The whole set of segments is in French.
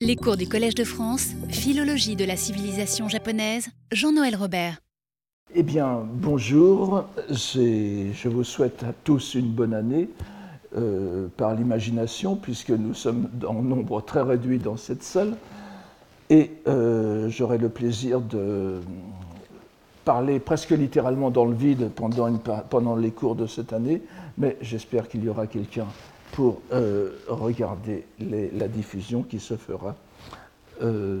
Les cours du Collège de France, Philologie de la civilisation japonaise, Jean-Noël Robert. Eh bien, bonjour, je vous souhaite à tous une bonne année euh, par l'imagination, puisque nous sommes en nombre très réduit dans cette salle. Et euh, j'aurai le plaisir de parler presque littéralement dans le vide pendant, pendant les cours de cette année, mais j'espère qu'il y aura quelqu'un pour euh, regarder la diffusion qui se fera euh,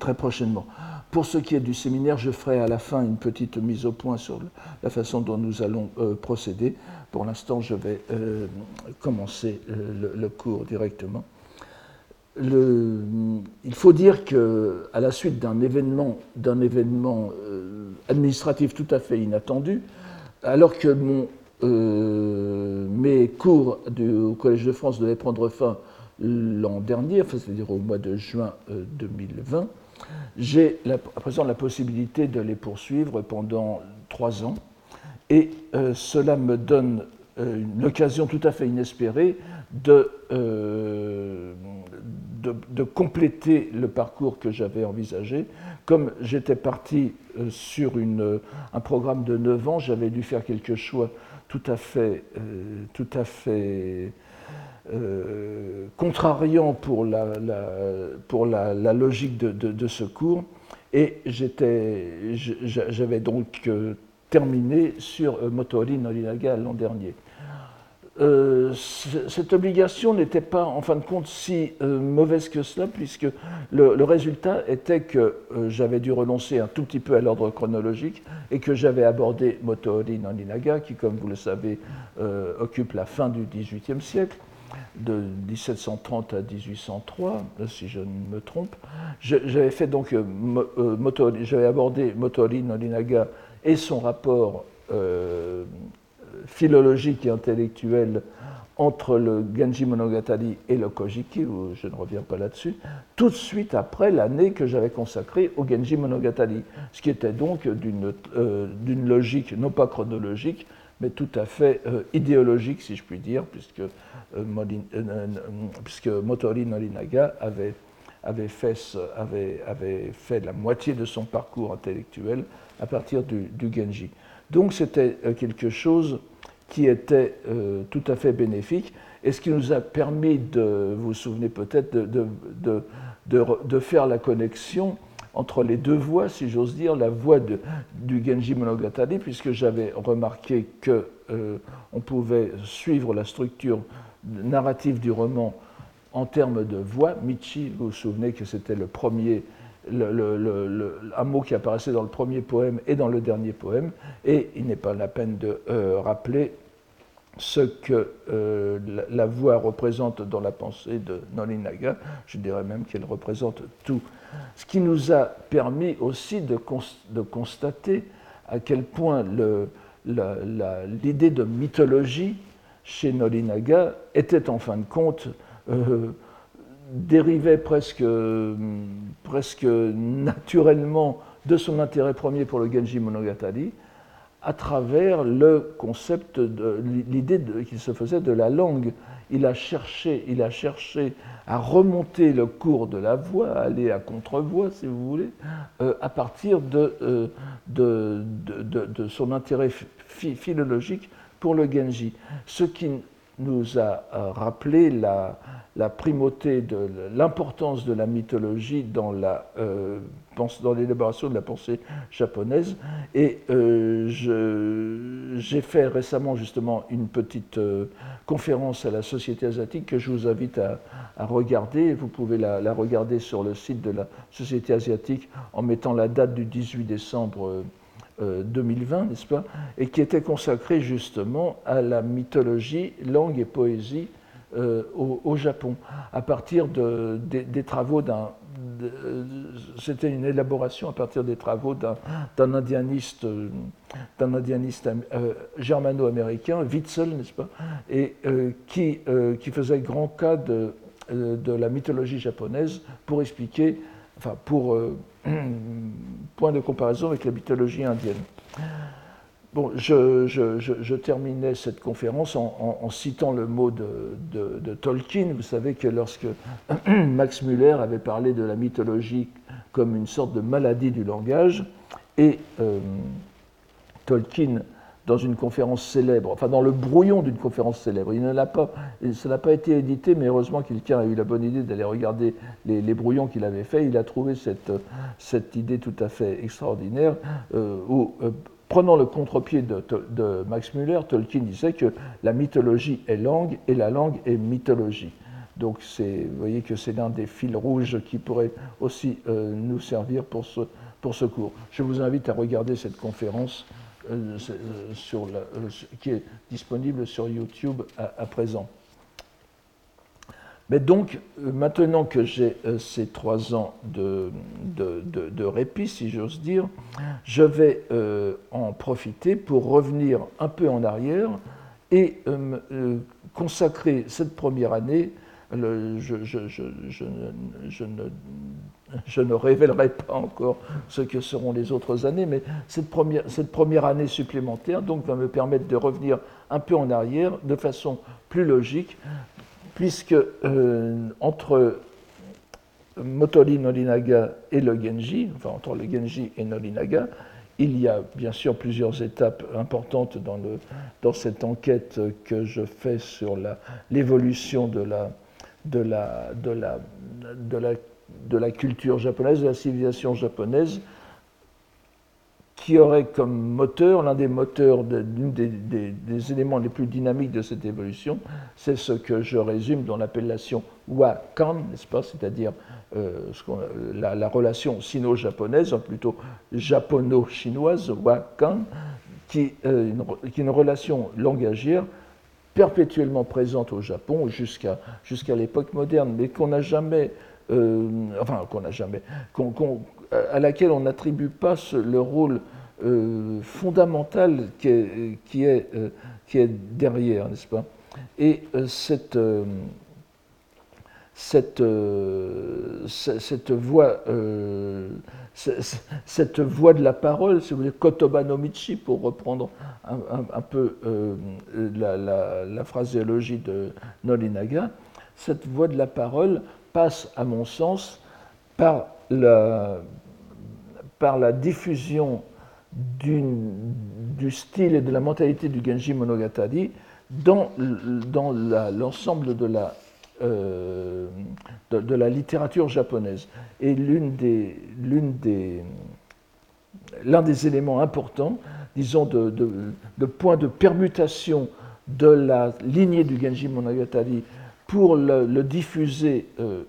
très prochainement. Pour ce qui est du séminaire, je ferai à la fin une petite mise au point sur la façon dont nous allons euh, procéder. Pour l'instant, je vais commencer le, cours directement. il faut dire que, à la suite d'un événement, d'un événement administratif tout à fait inattendu, alors que mon euh, mes cours au Collège de France devaient prendre fin l'an dernier, c'est-à-dire au mois de juin 2020. Euh, J'ai à présent la possibilité de les poursuivre pendant trois ans et euh, cela me donne une occasion tout à fait inespérée de, de, compléter le parcours que j'avais envisagé. Comme j'étais parti sur un programme de neuf ans, j'avais dû faire quelques choix tout à fait, euh, euh, contrariant pour la, pour la, logique de, de, ce cours. Et j'avais donc euh, terminé sur Motori Norinaga l'an dernier. Euh, cette obligation n'était pas, en fin de compte, si euh, mauvaise que cela, puisque le, résultat était que euh, j'avais dû renoncer un tout petit peu à l'ordre chronologique et que j'avais abordé Motoori Nandinaga, qui, comme vous le savez, occupe la fin du XVIIIe siècle, de 1730 à 1803, si je ne me trompe. J'avais fait donc j'avais abordé Motoori Nandinaga et son rapport philologique et intellectuelle entre le Genji Monogatari et le Kojiki, où je ne reviens pas là-dessus, tout de suite après l'année que j'avais consacrée au Genji Monogatari, ce qui était donc d'une euh, logique, non pas chronologique, mais tout à fait euh, idéologique, si je puis dire, puisque, euh, puisque Motori Norinaga avait, avait, fait, avait, avait, fait, la moitié de son parcours intellectuel à partir du, du Genji. Donc c'était quelque chose qui était euh, tout à fait bénéfique et ce qui nous a permis de, vous vous souvenez peut-être, de, de, de, faire la connexion entre les deux voix, si j'ose dire, la voix du Genji Monogatari, puisque j'avais remarqué qu'on euh, on pouvait suivre la structure narrative du roman en termes de voix. Michi, vous vous souvenez que c'était le premier, le, un mot qui apparaissait dans le premier poème et dans le dernier poème, et il n'est pas la peine de euh, rappeler ce que euh, la, voix représente dans la pensée de Nolinaga, je dirais même qu'elle représente tout. Ce qui nous a permis aussi de, constater à quel point l'idée de mythologie chez Nolinaga était en fin de compte euh, dérivait presque, presque naturellement de son intérêt premier pour le Genji Monogatari, à travers le concept de l'idée qu'il se faisait de la langue. Il a, cherché, il a cherché à remonter le cours de la voix, à aller à contre-voix, si vous voulez, euh, à partir euh, de, de, de, son intérêt philologique pour le Genji. Ce qui nous a euh, rappelé la, la primauté de l'importance de la mythologie dans la dans l'élaboration de la pensée japonaise. Et euh, j'ai fait récemment justement une petite conférence à la Société asiatique que je vous invite à, regarder. Vous pouvez la, regarder sur le site de la Société asiatique en mettant la date du 18 décembre 2020, euh, n'est-ce pas, et qui était consacré justement à la mythologie, langue et poésie euh, au, Japon, à partir de, des, travaux d'un. C'était une élaboration à partir des travaux d'un indianiste, d'un indianiste euh, germano-américain, Witzel, n'est-ce pas, et qui, qui faisait grand cas de, de la mythologie japonaise pour expliquer, enfin pour point de comparaison avec la mythologie indienne. Bon, je, terminais cette conférence en, citant le mot de, Tolkien. Vous savez que lorsque Max Muller avait parlé de la mythologie comme une sorte de maladie du langage, et euh, Tolkien, dans une conférence célèbre, enfin dans le brouillon d'une conférence célèbre, il ne l'a pas, ça n'a pas été édité, mais heureusement quelqu'un a eu la bonne idée d'aller regarder les, brouillons qu'il avait faits. Il a trouvé cette, cette idée tout à fait extraordinaire euh, où euh, Prenant le contre-pied de, Max Müller, Tolkien disait que la mythologie est langue et la langue est mythologie. Donc vous voyez que c'est l'un des fils rouges qui pourrait aussi euh, nous servir pour ce, pour ce cours. Je vous invite à regarder cette conférence euh, euh, qui est disponible sur YouTube à présent. Mais donc, euh, maintenant que j'ai euh, ces trois ans de, de, répit, si j'ose dire, je vais euh, en profiter pour revenir un peu en arrière et consacrer cette première année. je, je, je, je, ne, je ne révélerai pas encore ce que seront les autres années, mais cette première, cette première année supplémentaire donc, va me permettre de revenir un peu en arrière de façon plus logique puisque euh, entre Motori Norinaga et le Genji, entre le Genji et Norinaga, il y a bien sûr plusieurs étapes importantes dans, cette enquête que je fais sur l'évolution de la culture japonaise, de la civilisation japonaise, qui aurait comme moteur, l'un des moteurs, des, éléments les plus dynamiques de cette évolution, c'est ce que je résume dans l'appellation Wakan, n'est-ce pas? C'est-à-dire euh, la, relation sino-japonaise, plutôt japono-chinoise, Wakan, qui, euh, qui, est une relation langagière perpétuellement présente au Japon jusqu'à jusqu'à l'époque moderne, mais qu'on n'a jamais, euh, enfin qu'on n'a jamais, à laquelle on n'attribue pas le rôle euh, fondamental euh, qui est derrière, n'est-ce pas? Et euh, cette, cette, de la parole, si vous voulez, Kotoba no Michi, pour reprendre un, peu la, la, la, phraséologie de Nolinaga, cette voix de la parole passe, à mon sens, par la, par la diffusion du style et de la mentalité du Genji Monogatari dans, l'ensemble de la, euh, de, la littérature japonaise. Et l'une des, des, l'un des éléments importants, disons, de, de, point de permutation de la lignée du Genji Monogatari pour le, diffuser euh,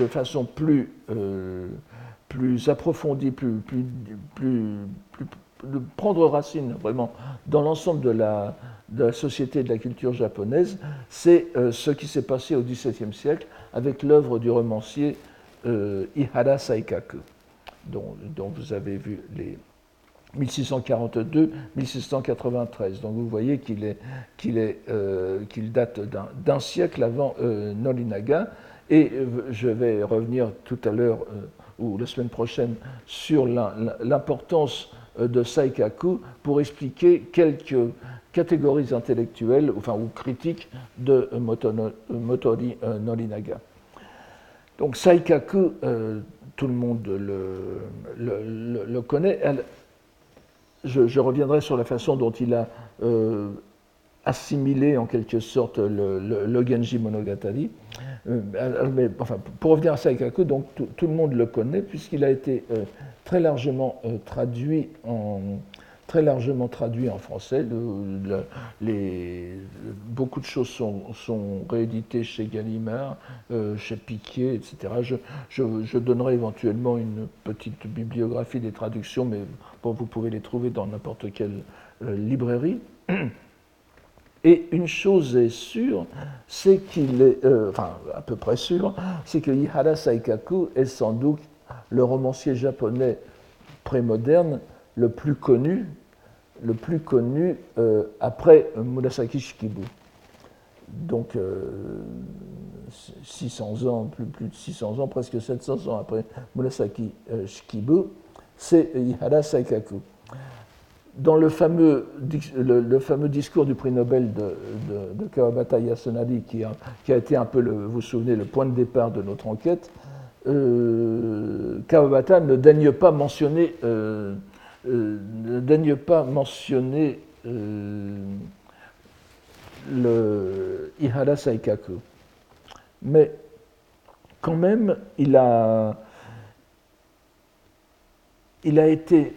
de façon plus euh, plus approfondie, plus, de prendre racine vraiment dans l'ensemble de la, société et de la culture japonaise, c'est euh, ce qui s'est passé au XVIIe siècle avec l'œuvre du romancier euh, Ihara Saikaku, dont, vous avez vu les 1642-1693. Donc vous voyez qu'il euh, qu'il date d'un siècle avant Norinaga. Et je vais revenir tout à l'heure ou la semaine prochaine sur l'importance euh, de Saikaku pour expliquer quelques catégories intellectuelles enfin, ou critiques de Motori euh, Norinaga. Donc Saikaku, euh, tout le monde le, connaît. je, reviendrai sur la façon dont il a assimilé en quelque sorte le, Genji Monogatari. Euh, pour revenir à Saikaku, donc tout, le monde le connaît puisqu'il a été euh, très largement euh, traduit en très largement traduit en français. beaucoup de choses sont, rééditées chez Gallimard, chez Piquet, etc. Je, donnerai éventuellement une petite bibliographie des traductions, mais vous pouvez les trouver dans n'importe quelle librairie. Et une chose est sûre, c'est qu'il est, euh, enfin à peu près sûre, c'est que Ihara Saikaku est sans doute le romancier japonais prémoderne le plus connu, le plus connu euh, après Murasaki Shikibu. Donc 600 euh, ans, plus, plus, de 600 ans, presque 700 ans après Murasaki Shikibu, c'est Ihara Saikaku. Dans le fameux, discours du prix Nobel de, Kawabata Yasunari, qui a, qui a, été un peu, le, vous vous souvenez, le point de départ de notre enquête, euh, Kawabata ne daigne pas mentionner, euh, euh, ne daigne pas mentionner le Ihara Saikaku. Mais quand même, il a, il a été.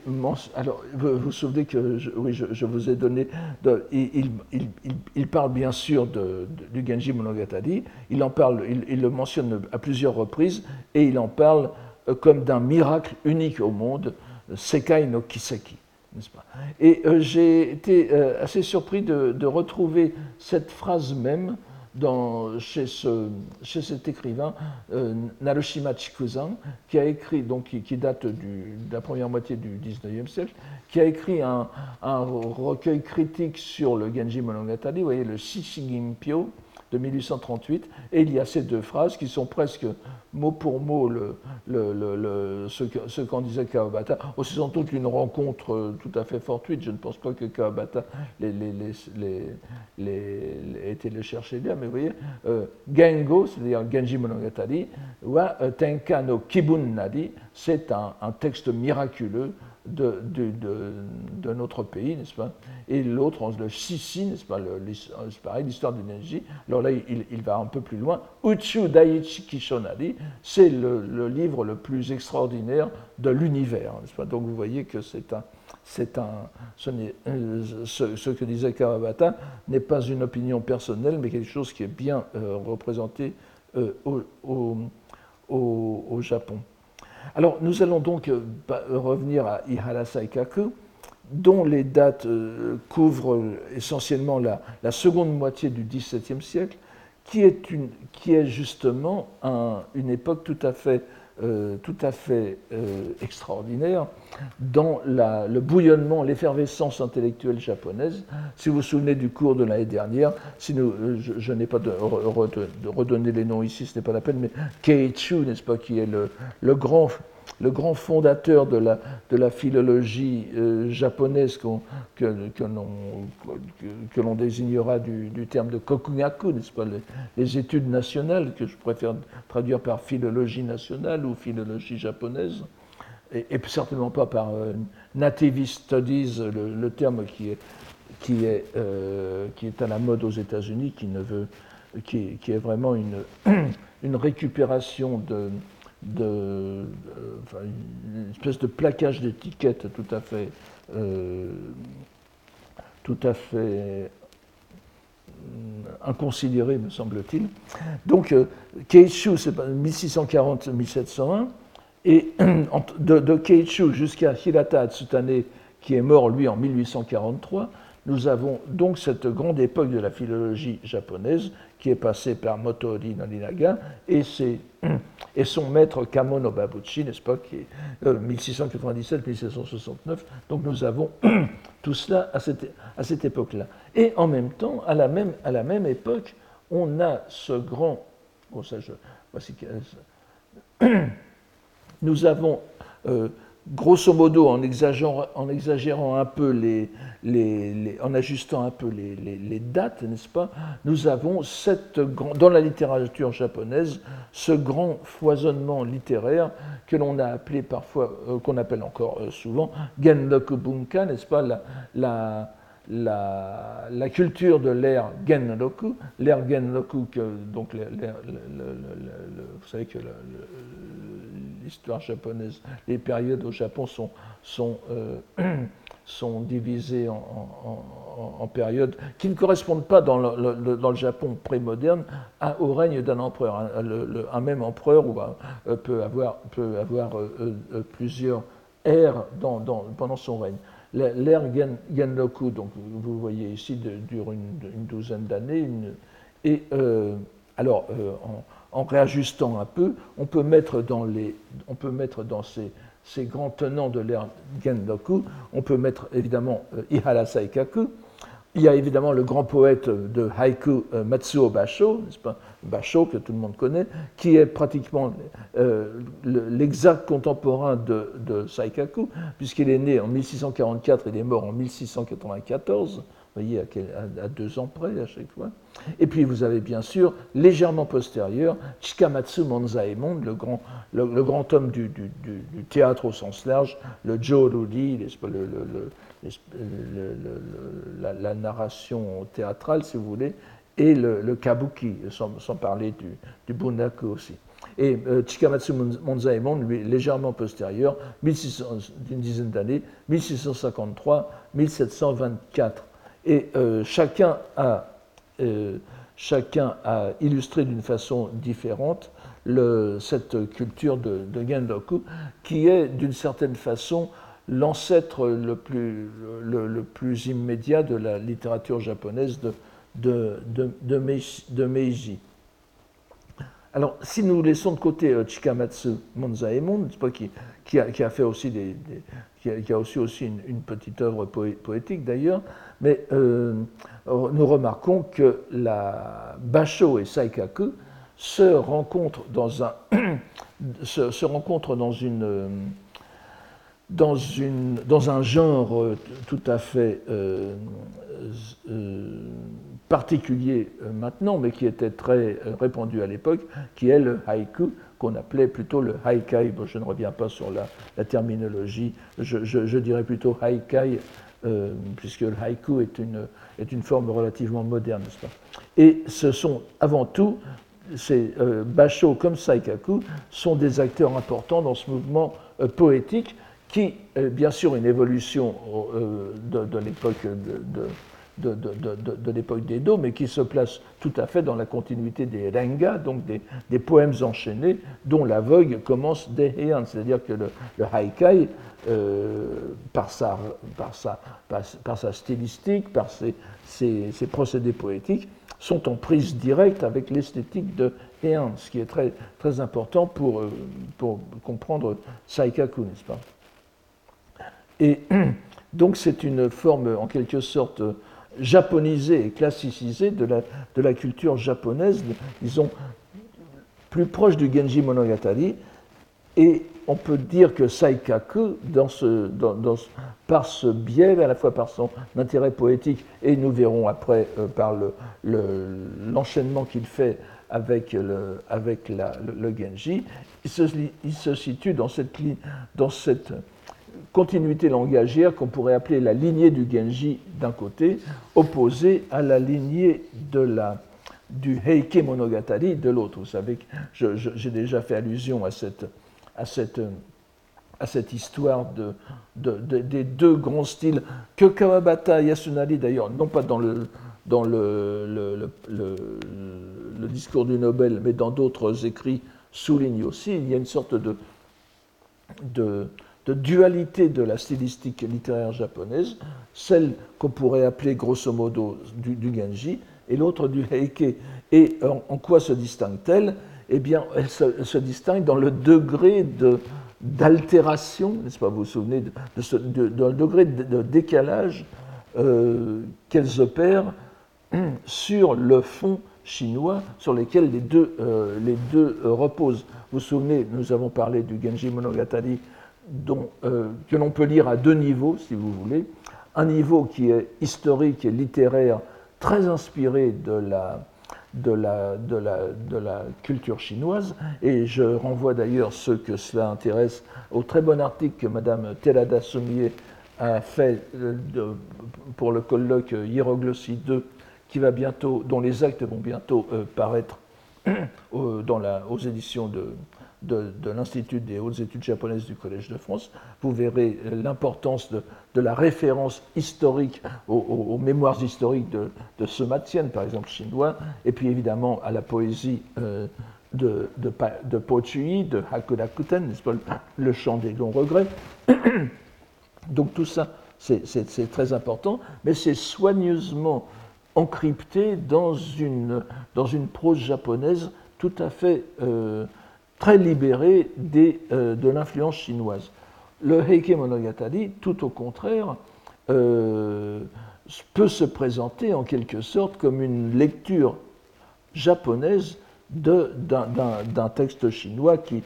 Alors, vous vous souvenez que je, oui, je, vous ai donné. Il, parle bien sûr du Genji Monogatari. Il en parle, il, le mentionne à plusieurs reprises et il en parle euh, comme d'un miracle unique au monde, Sekai no Kiseki. Pas? Et euh, j'ai été euh, assez surpris de, retrouver cette phrase même dans, chez, ce, chez, cet écrivain, euh, Chikuzan, qui a écrit, donc, qui, date de la première moitié du 19e siècle, qui a écrit un, recueil critique sur le Genji Monogatari, vous voyez, le Shishigimpyo, de 1838, et il y a ces deux phrases qui sont presque mot pour mot le, le, ce, qu'en disait Kawabata. Oh, c'est sans doute une rencontre euh, tout à fait fortuite, je ne pense pas que Kawabata les, ait été le chercher bien, mais vous voyez, euh, Gengo, c'est-à-dire Genji Monogatari, ou euh, Tenka no Kibun Nadi, c'est un texte miraculeux de, de, notre pays, n'est-ce pas? Et l'autre, le Sissi, n'est-ce pas? C'est pareil, l'histoire d'énergie. Alors là, il, va un peu plus loin. Uchu Daiichi Kishonari, c'est le, livre le plus extraordinaire de l'univers, n'est-ce pas? Donc vous voyez que c'est un. C'est un, ce, euh, que disait Kawabata n'est pas une opinion personnelle, mais quelque chose qui est bien euh, représenté euh, au Japon. Alors nous allons donc euh, revenir à Ihara Saikaku, dont les dates euh, couvrent essentiellement la, seconde moitié du XVIIe siècle, qui est justement une époque tout à fait euh, tout à fait euh, extraordinaire dans le bouillonnement, l'effervescence intellectuelle japonaise. Si vous vous souvenez du cours de l'année dernière, si euh, je, n'ai pas de, redonner les noms ici, ce n'est pas la peine, mais Keiichu, n'est-ce pas, qui est le, le grand le grand fondateur de la, de la philologie euh, japonaise que, que l'on désignera du, du, terme de kokugaku, n'est-ce pas, les, études nationales, que je préfère traduire par philologie nationale ou philologie japonaise, et, certainement pas par euh, nativist studies, le, terme qui est, qui, est, euh, qui est à la mode aux États-Unis, qui, qui, qui est vraiment une, une récupération de de, euh, une espèce de plaquage d'étiquettes tout à fait, euh, tout à fait euh, inconsidéré, me semble-t-il. Donc, Keichu, c'est 1640-1701, et de, de jusqu'à Hirata Atsutane, qui est mort, lui, en 1843, nous avons donc cette grande époque de la philologie japonaise qui est passée par Motori Norinaga et, et son maître Kamono Babuchi, n'est-ce pas, qui est 1697-1769. Euh, donc nous avons tout cela à cette, à cette époque-là. Et en même temps, à la même, à la même époque, on a ce grand. Bon, ça, je, voici, nous avons euh, grosso modo, en exagérant, un peu les, en ajustant un peu les, dates, n'est-ce pas, nous avons cette, dans la littérature japonaise ce grand foisonnement littéraire que l'on a appelé parfois, euh, qu'on appelle encore euh, souvent Genroku Bunka, n'est-ce pas, la, la, culture de l'ère Genroku, l'ère Genroku, que, donc vous savez que l'histoire japonaise, les périodes au Japon sont, sont, euh, sont divisées en, périodes qui ne correspondent pas dans le, dans le Japon prémoderne au règne d'un empereur. Un, même empereur euh, peut avoir, peut avoir euh, plusieurs ères dans, pendant son règne. L'ère Genroku, donc vous voyez ici, dure une, douzaine d'années. Alors, en, en réajustant un peu, on peut mettre dans, les, on peut mettre dans ces, ces grands tenants de l'ère Gendoku, on peut mettre évidemment euh, Ihara Saikaku, il y a évidemment le grand poète de haïku Matsuo Basho, pas? Basho que tout le monde connaît, qui est pratiquement l'exact contemporain de, de Saikaku, puisqu'il est né en 1644 et il est mort en 1694 vous voyez, à, deux ans près à chaque fois. Et puis vous avez bien sûr, légèrement postérieur, Chikamatsu Monzaemon, le grand, le, grand homme du, théâtre au sens large, le Joruri, la, narration théâtrale, si vous voulez, et le, kabuki, sans, parler du, du bunraku aussi. Et euh, Chikamatsu Monzaemon, lui, légèrement postérieur, d'une dizaine d'années, 1653-1724. Et euh, chacun, a, euh, chacun a illustré d'une façon différente cette culture de, de, Gendoku, qui est d'une certaine façon l'ancêtre le plus, immédiat de la littérature japonaise de Meiji. Alors, si nous laissons de côté euh, Chikamatsu Monzaemon, qui, qui, a, qui, a, fait aussi des, qui, a, aussi, aussi une, petite œuvre poétique d'ailleurs, mais euh, nous remarquons que la Basho et Saikaku se rencontrent dans un, se, rencontrent dans une dans, une, dans un genre tout à fait euh, particulier euh, maintenant, mais qui était très euh, répandu à l'époque, qui est le haïku, qu'on appelait plutôt le haikai. je ne reviens pas sur la, terminologie, je, dirais plutôt haikai, euh, puisque le haïku est une, est une forme relativement moderne, n'est-ce pas? Et ce sont avant tout, ces Basho comme Saikaku sont des acteurs importants dans ce mouvement poétique qui, bien sûr, une évolution de, l'époque de, de, l'époque d'Edo, mais qui se place tout à fait dans la continuité des renga, donc des, poèmes enchaînés, dont la vogue commence dès Heian. C'est-à-dire que le, haikai, euh, par, sa, par, sa, par, sa, stylistique, par ses, ses, procédés poétiques, sont en prise directe avec l'esthétique de Heian, ce qui est très, très important pour, euh, pour comprendre Saikaku, n'est-ce pas? Et donc c'est une forme en quelque sorte japonisé et classicisé de la, de la culture japonaise, disons, plus proche du Genji Monogatari. Et on peut dire que Saikaku, dans ce, par ce biais, à la fois par son intérêt poétique, et nous verrons après euh, par l'enchaînement le, qu'il fait avec, le, avec la, le, Genji, il se, il se, situe dans cette, dans cette continuité langagière qu'on pourrait appeler la lignée du Genji d'un côté, opposée à la lignée de la, du Heike Monogatari de l'autre. Vous savez que j'ai déjà fait allusion à cette, à cette, à cette histoire de, de, des deux grands styles que Kawabata Yasunari, d'ailleurs, non pas dans le, dans le, le discours du Nobel, mais dans d'autres écrits, souligne aussi. Il y a une sorte de, de de dualité de la stylistique littéraire japonaise, celle qu'on pourrait appeler grosso modo du, Genji et l'autre du Heike. Et en, quoi se distingue-t-elle? Eh bien, elle se, distingue dans le degré d'altération, n'est-ce pas? Vous vous souvenez de, de, dans le degré de, décalage euh, qu'elles opèrent sur le fond chinois sur lesquels les deux, euh, les deux euh, reposent. Vous vous souvenez, nous avons parlé du Genji Monogatari euh, que l'on peut lire à deux niveaux, si vous voulez. Un niveau qui est historique et littéraire, très inspiré de la, de la, de la, de la culture chinoise. Et je renvoie d'ailleurs ceux que cela intéresse au très bon article que Mme Terada Sommier a fait euh, pour le colloque Hiéroglossie 2, qui va bientôt, dont les actes vont bientôt euh, paraître dans la, aux éditions de, de, l'Institut des hautes études japonaises du Collège de France, vous verrez l'importance de, la référence historique aux, mémoires historiques de, de par exemple chinois, et puis évidemment à la poésie euh, de, de, de Po Chui, de Hakudakuten, n'est-ce pas, le chant des longs regrets. Donc tout ça, c'est très important, mais c'est soigneusement encrypté dans une, dans une prose japonaise tout à fait euh, très libéré des, euh, de l'influence chinoise. Le Heike Monogatari, tout au contraire, euh, peut se présenter en quelque sorte comme une lecture japonaise d'un texte chinois qui,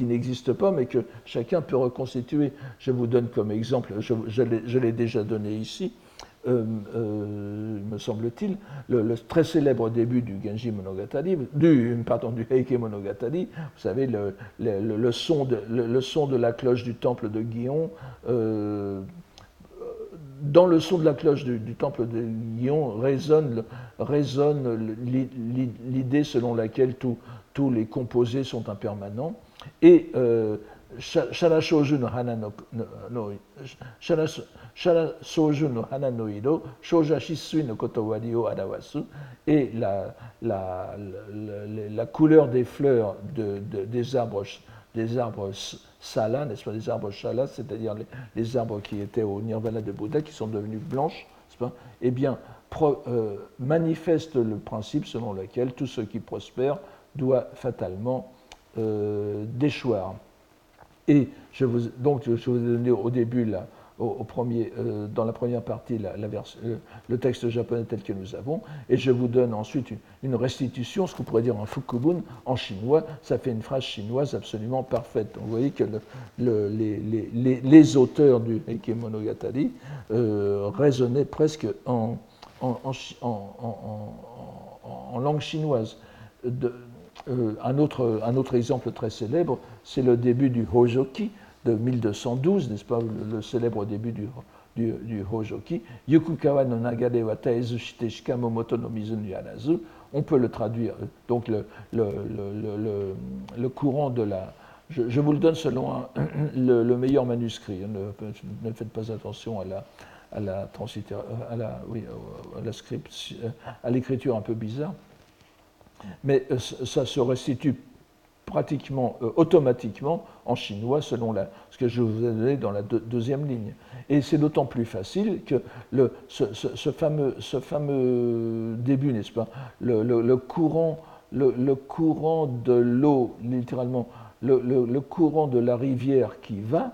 n'existe pas, mais que chacun peut reconstituer. Je vous donne comme exemple, je, l'ai déjà donné ici, me semble-t-il, le, très célèbre début du Genji Monogatari, du, pardon, du Heike Monogatari, vous savez, le, le, son de, le, son de la cloche du temple de Guillon, euh, dans le son de la cloche du, temple de Guillon résonne, résonne l'idée selon laquelle tous les composés sont impermanents. Et euh, Shara no Hana no, no, no Hana no Iro, Shoja Shisui no Kotowari o Arawasu, et la, la, la, la, couleur des fleurs de, de, des arbres des arbres sala, n'est-ce pas, des arbres shala, c'est-à-dire les, arbres qui étaient au nirvana de Bouddha, qui sont devenus blanches, pas, eh bien, euh, manifeste le principe selon lequel tout ce qui prospère doit fatalement euh, déchoir. Et je vous, donc, je vous ai donné au début là, au, premier, euh, dans la première partie la, euh, le texte japonais tel que nous avons, et je vous donne ensuite une, restitution, ce qu'on pourrait dire en fukubun, en chinois, ça fait une phrase chinoise absolument parfaite. vous voyez que le, les, les, les, auteurs du Heike Monogatari euh, raisonnaient presque en, en, en langue chinoise. Un, autre, un autre exemple très célèbre, c'est le début du Hojoki, de 1212, n'est-ce pas, le, célèbre début du, du, du Hojoki, Yokukawa no nagare wa taezu shite shikamomoto no mizu yanazu, on peut le traduire, donc le, le, le, courant de la... Je, vous le donne selon le, meilleur manuscrit, ne, ne, faites pas attention à la, à la, à la, oui, à l'écriture un peu bizarre, mais euh, ça se restitue pratiquement euh, automatiquement en chinois selon la, ce que je vous ai donné dans la deuxième ligne. Et c'est d'autant plus facile que ce, fameux, ce, fameux, début, n'est-ce pas, le, courant, le, courant de l'eau, littéralement, le, courant de la rivière qui va,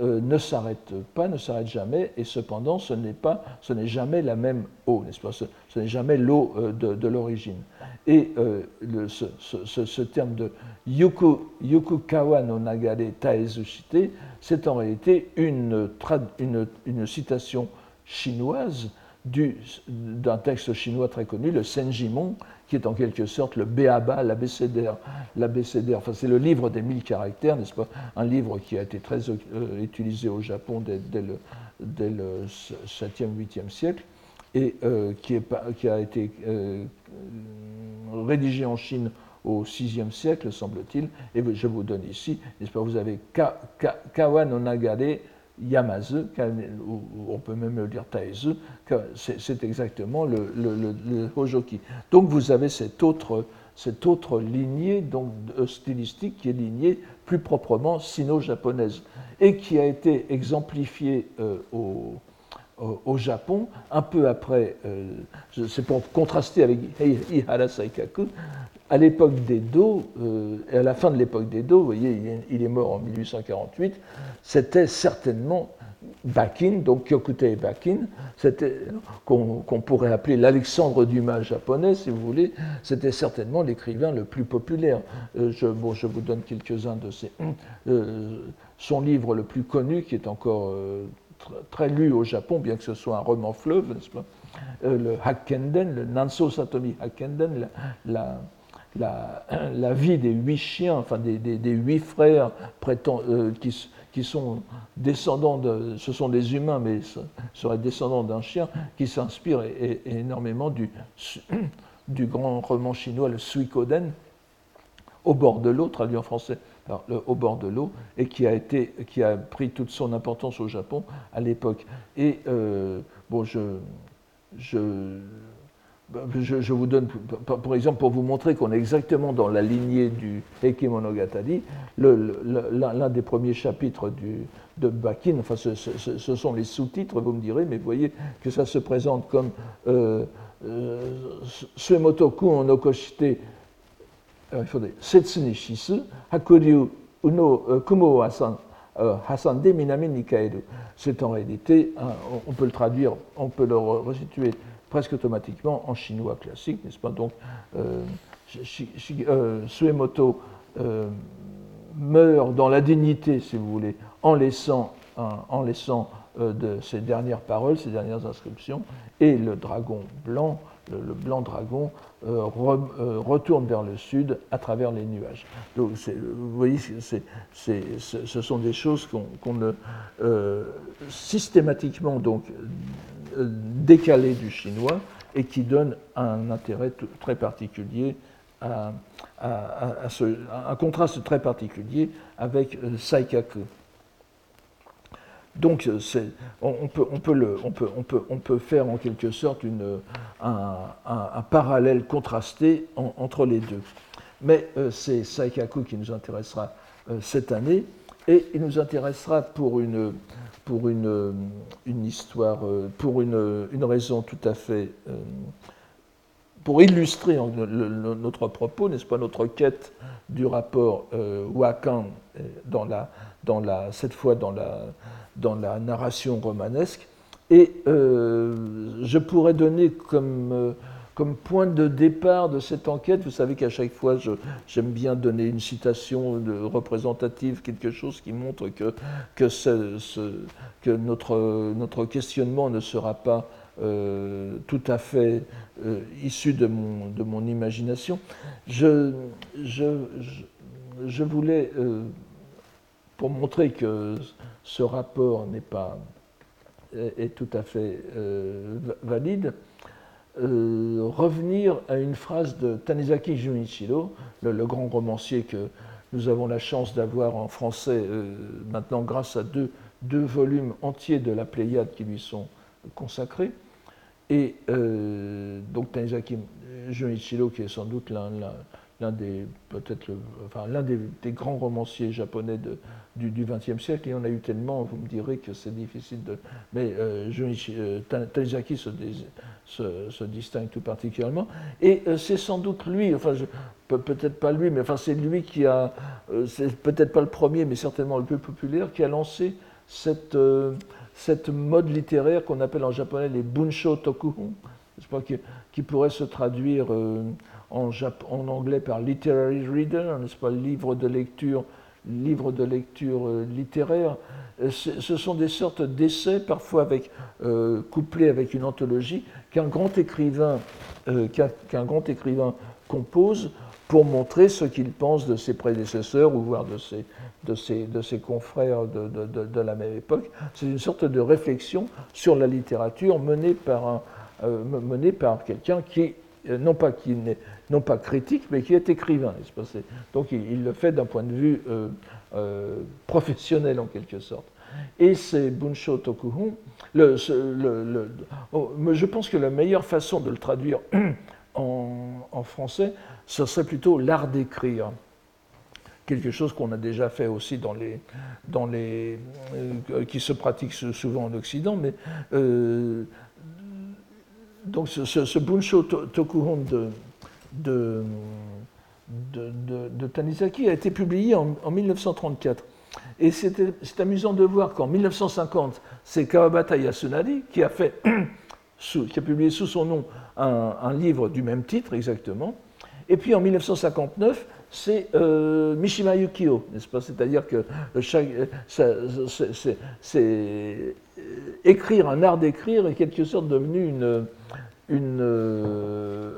euh, ne s'arrête pas, ne s'arrête jamais, et cependant ce n'est pas, ce n'est jamais la même eau, n'est-ce pas? Ce, n'est jamais l'eau euh, de, l'origine. Et euh, ce, terme de yoku, yokukawa no nagare taezushite, c'est en réalité une citation chinoise d'un texte chinois très connu, le Senjimon, qui est en quelque sorte le Béaba, l'abécédaire. L'abécédaire, enfin, c'est le livre des mille caractères, n'est-ce pas? Un livre qui a été très euh, utilisé au Japon dès, le, dès le 7e, 8e siècle et euh, qui, a été euh, rédigé en Chine au VIe siècle, semble-t-il. Et je vous donne ici, n'est-ce pas? Vous avez Ka, Ka, Kawa no Nagare Yamazu, on peut même le dire Taezu, c'est exactement le, le, Hojoki. Donc vous avez cette autre, cette autre lignée donc, stylistique qui est lignée plus proprement sino-japonaise et qui a été exemplifiée euh, au, au, Japon, un peu après, euh, c'est pour contraster avec Ihara Saikaku, à l'époque d'Edo, euh, et à la fin de l'époque d'Edo, vous voyez, il est mort en 1848, c'était certainement Bakin, donc Kyokutei Bakin, qu'on pourrait appeler l'Alexandre Dumas japonais, si vous voulez, c'était certainement l'écrivain le plus populaire. Euh, je, bon, je vous donne quelques-uns de ses. Euh, son livre le plus connu, qui est encore très lu au Japon, bien que ce soit un roman fleuve, n'est-ce pas? Le Hakkenden, le Nanso Satomi Hakkenden, la, la, vie des huit chiens, enfin des, des, huit frères euh, qui, qui, sont descendants de, ce sont des humains, mais seraient descendants d'un chien, qui s'inspirent énormément du, du, grand roman chinois, le Suikoden, au bord de l'eau, traduit en français, le, au bord de l'eau, et qui a, été, qui a pris toute son importance au Japon à l'époque. Et euh, bon, je, je je, vous donne, par exemple, pour vous montrer qu'on est exactement dans la lignée du Heike Monogatari, l'un des premiers chapitres de Bakin, enfin ce, sont les sous-titres, vous me direz, mais vous voyez que ça se présente comme euh, euh, Suemotoku euh, il faudrait Setsune Shisu, Hakuryu Uno Kumo Asan Hasande Minami Nikaedo. C'est en réalité, on peut le traduire, on peut le resituer presque automatiquement en chinois classique, n'est-ce pas? Donc, Suemoto meurt dans la dignité, si vous voulez, en laissant, ses dernières paroles, ses dernières inscriptions, et le dragon blanc le, blanc dragon euh, euh, retourne vers le sud à travers les nuages. Donc, vous voyez, ce sont des choses qu'on ne euh, systématiquement donc décalées du chinois et qui donnent un intérêt très particulier à, un contraste très particulier avec Saikaku. Donc on peut, faire en quelque sorte un, parallèle contrasté entre les deux. Mais euh, c'est Saikaku qui nous intéressera euh, cette année et il nous intéressera pour une, histoire, euh, pour une, une, raison tout à fait. pour illustrer notre propos, n'est-ce pas, notre quête du rapport Wakan, dans la, cette fois dans la, narration romanesque. Et euh, je pourrais donner comme, euh, comme point de départ de cette enquête, vous savez qu'à chaque fois, j'aime bien donner une citation représentative, quelque chose qui montre que, que notre, notre questionnement ne sera pas euh, tout à fait issu de mon, de mon imagination. Je, je, je voulais pour montrer que ce rapport n'est pas est, tout à fait euh, valide, euh, revenir à une phrase de Tanizaki Junichiro, le, grand romancier que nous avons la chance d'avoir en français euh, maintenant grâce à deux, deux, volumes entiers de la Pléiade qui lui sont consacrés. Et donc Tanizaki Junichiro, qui est sans doute l'un des enfin, l'un des, grands romanciers japonais de, du XXe siècle. Et on a eu tellement, vous me direz que c'est difficile de. Mais euh, euh Tanizaki se, se, distingue tout particulièrement. Et euh, c'est sans doute lui, enfin peut-être pas lui, mais enfin c'est lui qui a, c'est peut-être pas le premier, mais certainement le plus populaire, qui a lancé cette, cette mode littéraire qu'on appelle en japonais les bunsho tokuhon, qui, qui pourrait se traduire en, en, anglais par literary reader, n'est-ce pas, livre de lecture, livre de lecture euh, littéraire. Euh, ce sont des sortes d'essais, parfois avec, euh, couplés avec une anthologie, qu'un grand écrivain, qu'un grand écrivain compose pour montrer ce qu'il pense de ses prédécesseurs ou voire de ses, de ses, de ses confrères de, de, de, la même époque. C'est une sorte de réflexion sur la littérature menée par, par quelqu'un qui, non pas qui non pas critique, mais qui est écrivain. Donc il, le fait d'un point de vue euh, euh, professionnel en quelque sorte. Et c'est Bunsho Tokuhun. Oh, je pense que la meilleure façon de le traduire en, français, ce serait plutôt l'art d'écrire quelque chose qu'on a déjà fait aussi dans les, dans les, euh, qui se pratique souvent en Occident, mais donc ce, ce, Bunsho Tokuhun de, de, de, Tanizaki a été publié en, 1934. Et c'est amusant de voir qu'en 1950, c'est Kawabata Yasunari qui a, fait, qui a publié sous son nom un, livre du même titre exactement. Et puis en 1959, c'est euh, Mishima Yukio, n'est-ce pas? C'est-à-dire que c'est écrire, un art d'écrire est quelque sorte devenu une, euh,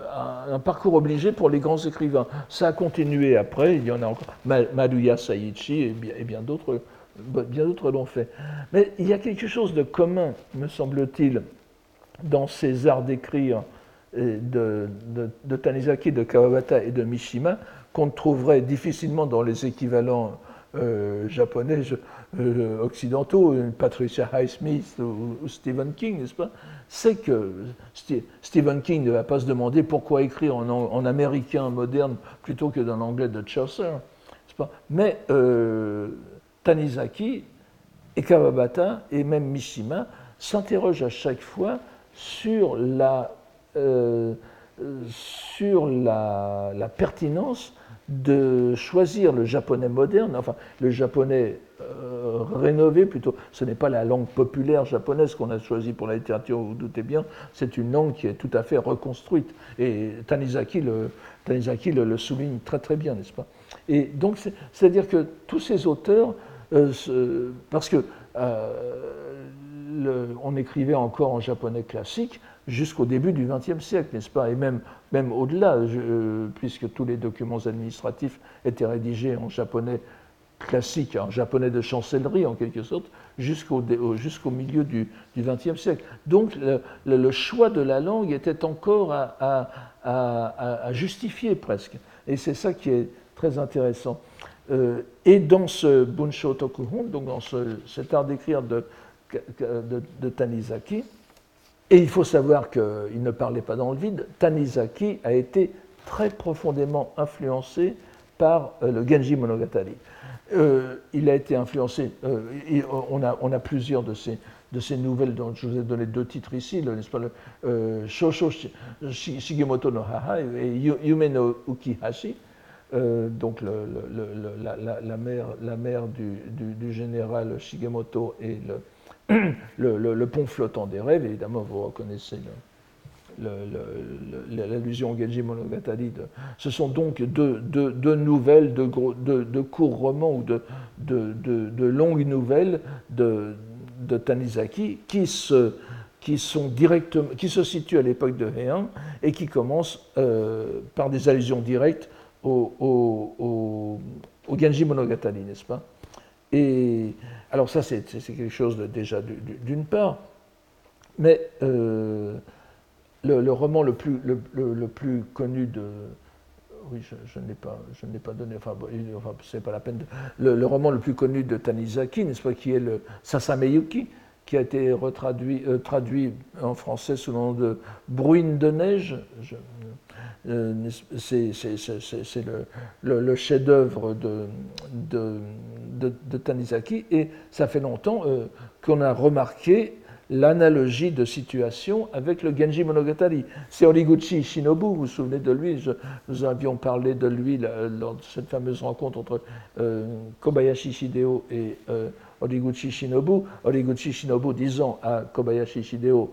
un, parcours obligé pour les grands écrivains. Ça a continué après, il y en a encore, Maduya Saichi et bien, d'autres bien d'autres l'ont fait. Mais il y a quelque chose de commun, me semble-t-il, dans ces arts d'écrire de, de, Tanizaki, de Kawabata et de Mishima, qu'on trouverait difficilement dans les équivalents euh, japonais euh, occidentaux, Patricia Highsmith ou, Stephen King, n'est-ce pas? C'est que Stephen King ne va pas se demander pourquoi écrire en, américain moderne plutôt que dans l'anglais de Chaucer. Pas? Mais euh, Tanizaki et Kawabata et même Mishima s'interrogent à chaque fois sur la, pertinence de choisir le japonais moderne, enfin le japonais euh, rénovée plutôt. Ce n'est pas la langue populaire japonaise qu'on a choisie pour la littérature, vous vous doutez bien, c'est une langue qui est tout à fait reconstruite. Et Tanizaki le, Tanizaki le, souligne très très bien, n'est-ce pas? Et donc, c'est-à-dire que tous ces auteurs, euh, parce que le, on écrivait encore en japonais classique, jusqu'au début du XXe siècle, n'est-ce pas? Et même, même au-delà, euh, puisque tous les documents administratifs étaient rédigés en japonais classique, en japonais de chancellerie en quelque sorte, jusqu'au jusqu'au milieu du XXe siècle. Donc le, choix de la langue était encore à, à, justifier presque. Et c'est ça qui est très intéressant. Euh, et dans ce Bunsho Tokuhon, donc dans ce, cet art d'écrire de, de Tanizaki, et il faut savoir qu'il ne parlait pas dans le vide. Tanizaki a été très profondément influencé par euh, le Genji Monogatari. Euh, il a été influencé, euh, on, a, plusieurs de ces, de ces nouvelles dont je vous ai donné deux titres ici, n'est-ce pas, le, Shosho Shigemoto no Haha et Yume no Ukihashi, donc le, la, mère, la mère du, général Shigemoto et le, le, pont flottant des rêves, évidemment, vous reconnaissez l'allusion au Genji Monogatari. ce sont donc deux, nouvelles, de, courts romans ou de, longues nouvelles de, Tanizaki qui se, situent à l'époque de Heian et qui commencent euh, par des allusions directes au, au Genji Monogatari, n'est-ce pas? Et alors ça, c'est quelque chose déjà d'une part, mais euh, le, roman le plus, le, plus connu de... Oui, je, ne l'ai pas, pas donné, enfin, enfin c'est pas la peine. De, le, roman le plus connu de Tanizaki, n'est-ce pas, qui est le Sasameyuki, qui a été retraduit, euh, traduit en français sous le nom de Bruine de neige. Euh, c'est le, chef-d'œuvre de, de, Tanizaki, et ça fait longtemps euh, qu'on a remarqué l'analogie de situation avec le Genji Monogatari. C'est Origuchi Shinobu, vous vous souvenez de lui, nous avions parlé de lui lors de cette fameuse rencontre entre euh, Kobayashi Shideo et Origuchi Shinobu. Origuchi Shinobu disant à Kobayashi Shideo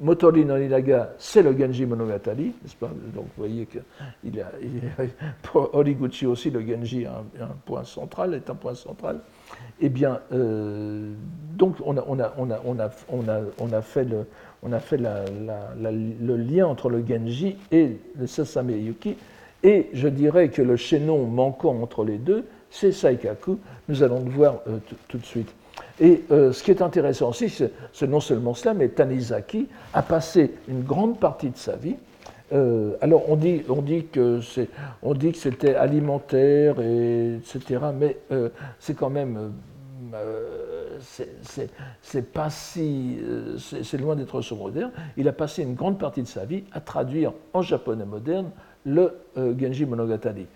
Motori no Ninaga, c'est le Genji Monogatari, Donc vous voyez que il a, pour Horiguchi aussi, le Genji est un, point central, est un point central. Eh bien, euh, donc on a, a, a, a, a, fait, a le lien entre le Genji et le Sasame Yuki, et je dirais que le chaînon manquant entre les deux, c'est Saikaku. Nous allons le voir euh, tout de suite. Et euh, ce qui est intéressant aussi, c'est non seulement cela, mais Tanizaki a passé une grande partie de sa vie. Euh, alors on dit, on dit que c'était alimentaire, et, etc. Mais euh, c'est quand même c'est pas si c'est loin d'être secondaire. Il a passé une grande partie de sa vie à traduire en japonais moderne le Genji Monogatari.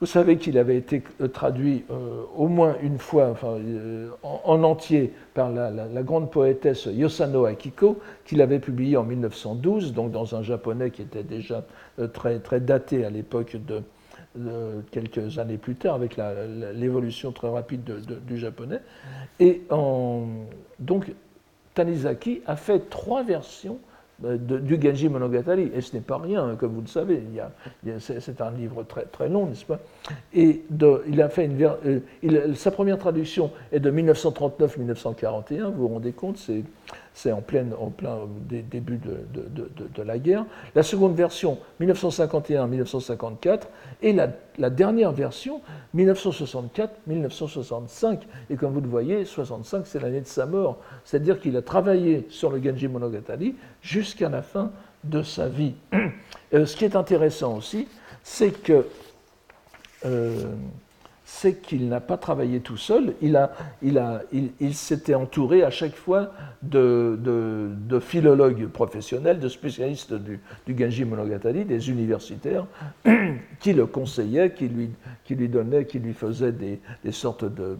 Vous savez qu'il avait été euh, traduit euh, au moins une fois, enfin, euh, en, entier, par la, grande poétesse Yosano Akiko, qu'il avait publié en 1912, donc dans un japonais qui était déjà très, très daté à l'époque de, quelques années plus tard, avec l'évolution très rapide du japonais. Et donc, Tanizaki a fait trois versions euh, du Genji Monogatari, et ce n'est pas rien, comme vous le savez, c'est un livre très, très long, n'est-ce pas? Et il a fait une, euh, sa première traduction est de 1939-1941, vous vous rendez compte, c'est c'est en, plein début de, la guerre. La seconde version, 1951-1954, et la, dernière version, 1964-1965. Et comme vous le voyez, 65, c'est l'année de sa mort. C'est-à-dire qu'il a travaillé sur le Genji Monogatari jusqu'à la fin de sa vie. Euh, ce qui est intéressant aussi, c'est que... Euh, c'est qu'il n'a pas travaillé tout seul, il, a, il, a, il, s'était entouré à chaque fois de, de, philologues professionnels, de spécialistes du, du, Genji Monogatari, des universitaires, qui le conseillaient, qui lui, qui lui donnaient, qui lui faisaient des, sortes de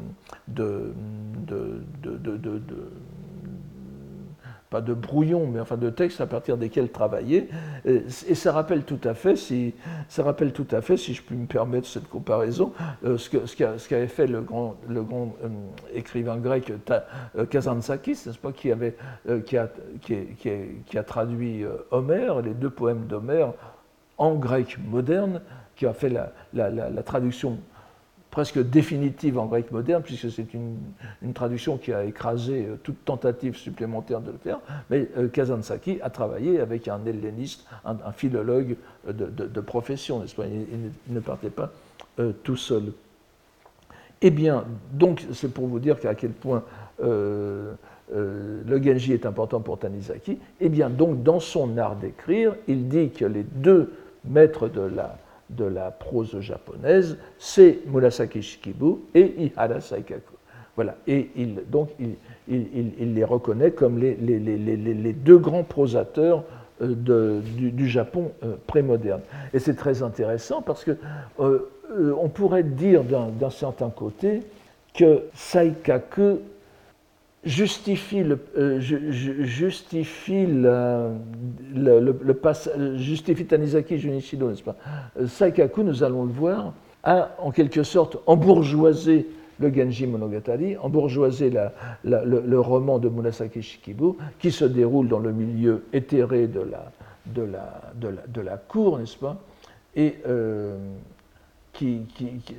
pas de brouillons, mais enfin de textes à partir desquels travailler. Et, ça rappelle tout à fait, si, ça rappelle tout à fait, si je puis me permettre cette comparaison, euh, ce qu'avait ce fait le grand, le grand euh, écrivain grec euh, Kazantzakis, n'est-ce pas, qui, avait, qui, a, qui, a, traduit Homère, les deux poèmes d'Homère, en grec moderne, qui a fait la, la, la traduction presque définitive en grec moderne, puisque c'est une, traduction qui a écrasé euh, toute tentative supplémentaire de le faire, mais euh, Kazantzaki a travaillé avec un helléniste, un, philologue de, profession, n'est-ce pas? Il, ne partait pas euh, tout seul. Eh bien, donc, c'est pour vous dire à quel point le Genji est important pour Tanizaki. Eh bien, donc, dans son art d'écrire, il dit que les deux maîtres de la de la prose japonaise, c'est Murasaki Shikibu et Ihara Saikaku. Voilà. Et il, donc, il, il, les reconnaît comme les, les, les, deux grands prosateurs euh, du, du, Japon euh, prémoderne. Et c'est très intéressant parce que euh, on pourrait dire d'un certain côté que Saikaku justifie, le, euh, justifie, justifie Tanizaki Junichido, n'est-ce pas? Euh, Saikaku, nous allons le voir, a en quelque sorte embourgeoisé le Genji Monogatari, embourgeoisé le, roman de Murasaki Shikibu, qui se déroule dans le milieu éthéré de la, de la, de la, cour, n'est-ce pas? Et euh, qui,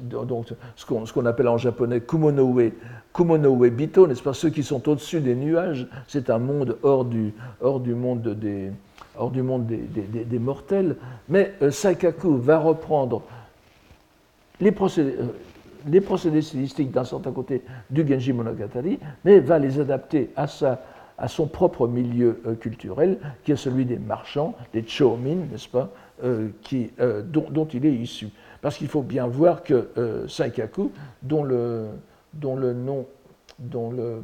donc ce qu'on appelle en japonais kumonoue, kumonoue bito, n'est-ce pas, ceux qui sont au-dessus des nuages, c'est un monde hors du, hors du monde des, hors du monde des, mortels. Mais euh, Saikaku va reprendre les procédés, euh, les procédés stylistiques d'un certain côté du Genji Monogatari, mais va les adapter à, sa, à son propre milieu euh, culturel, qui est celui des marchands, des chomin, n'est-ce pas, qui, dont, dont, il est issu. Parce qu'il faut bien voir que euh, Saikaku, dont le, dont le nom, dont le,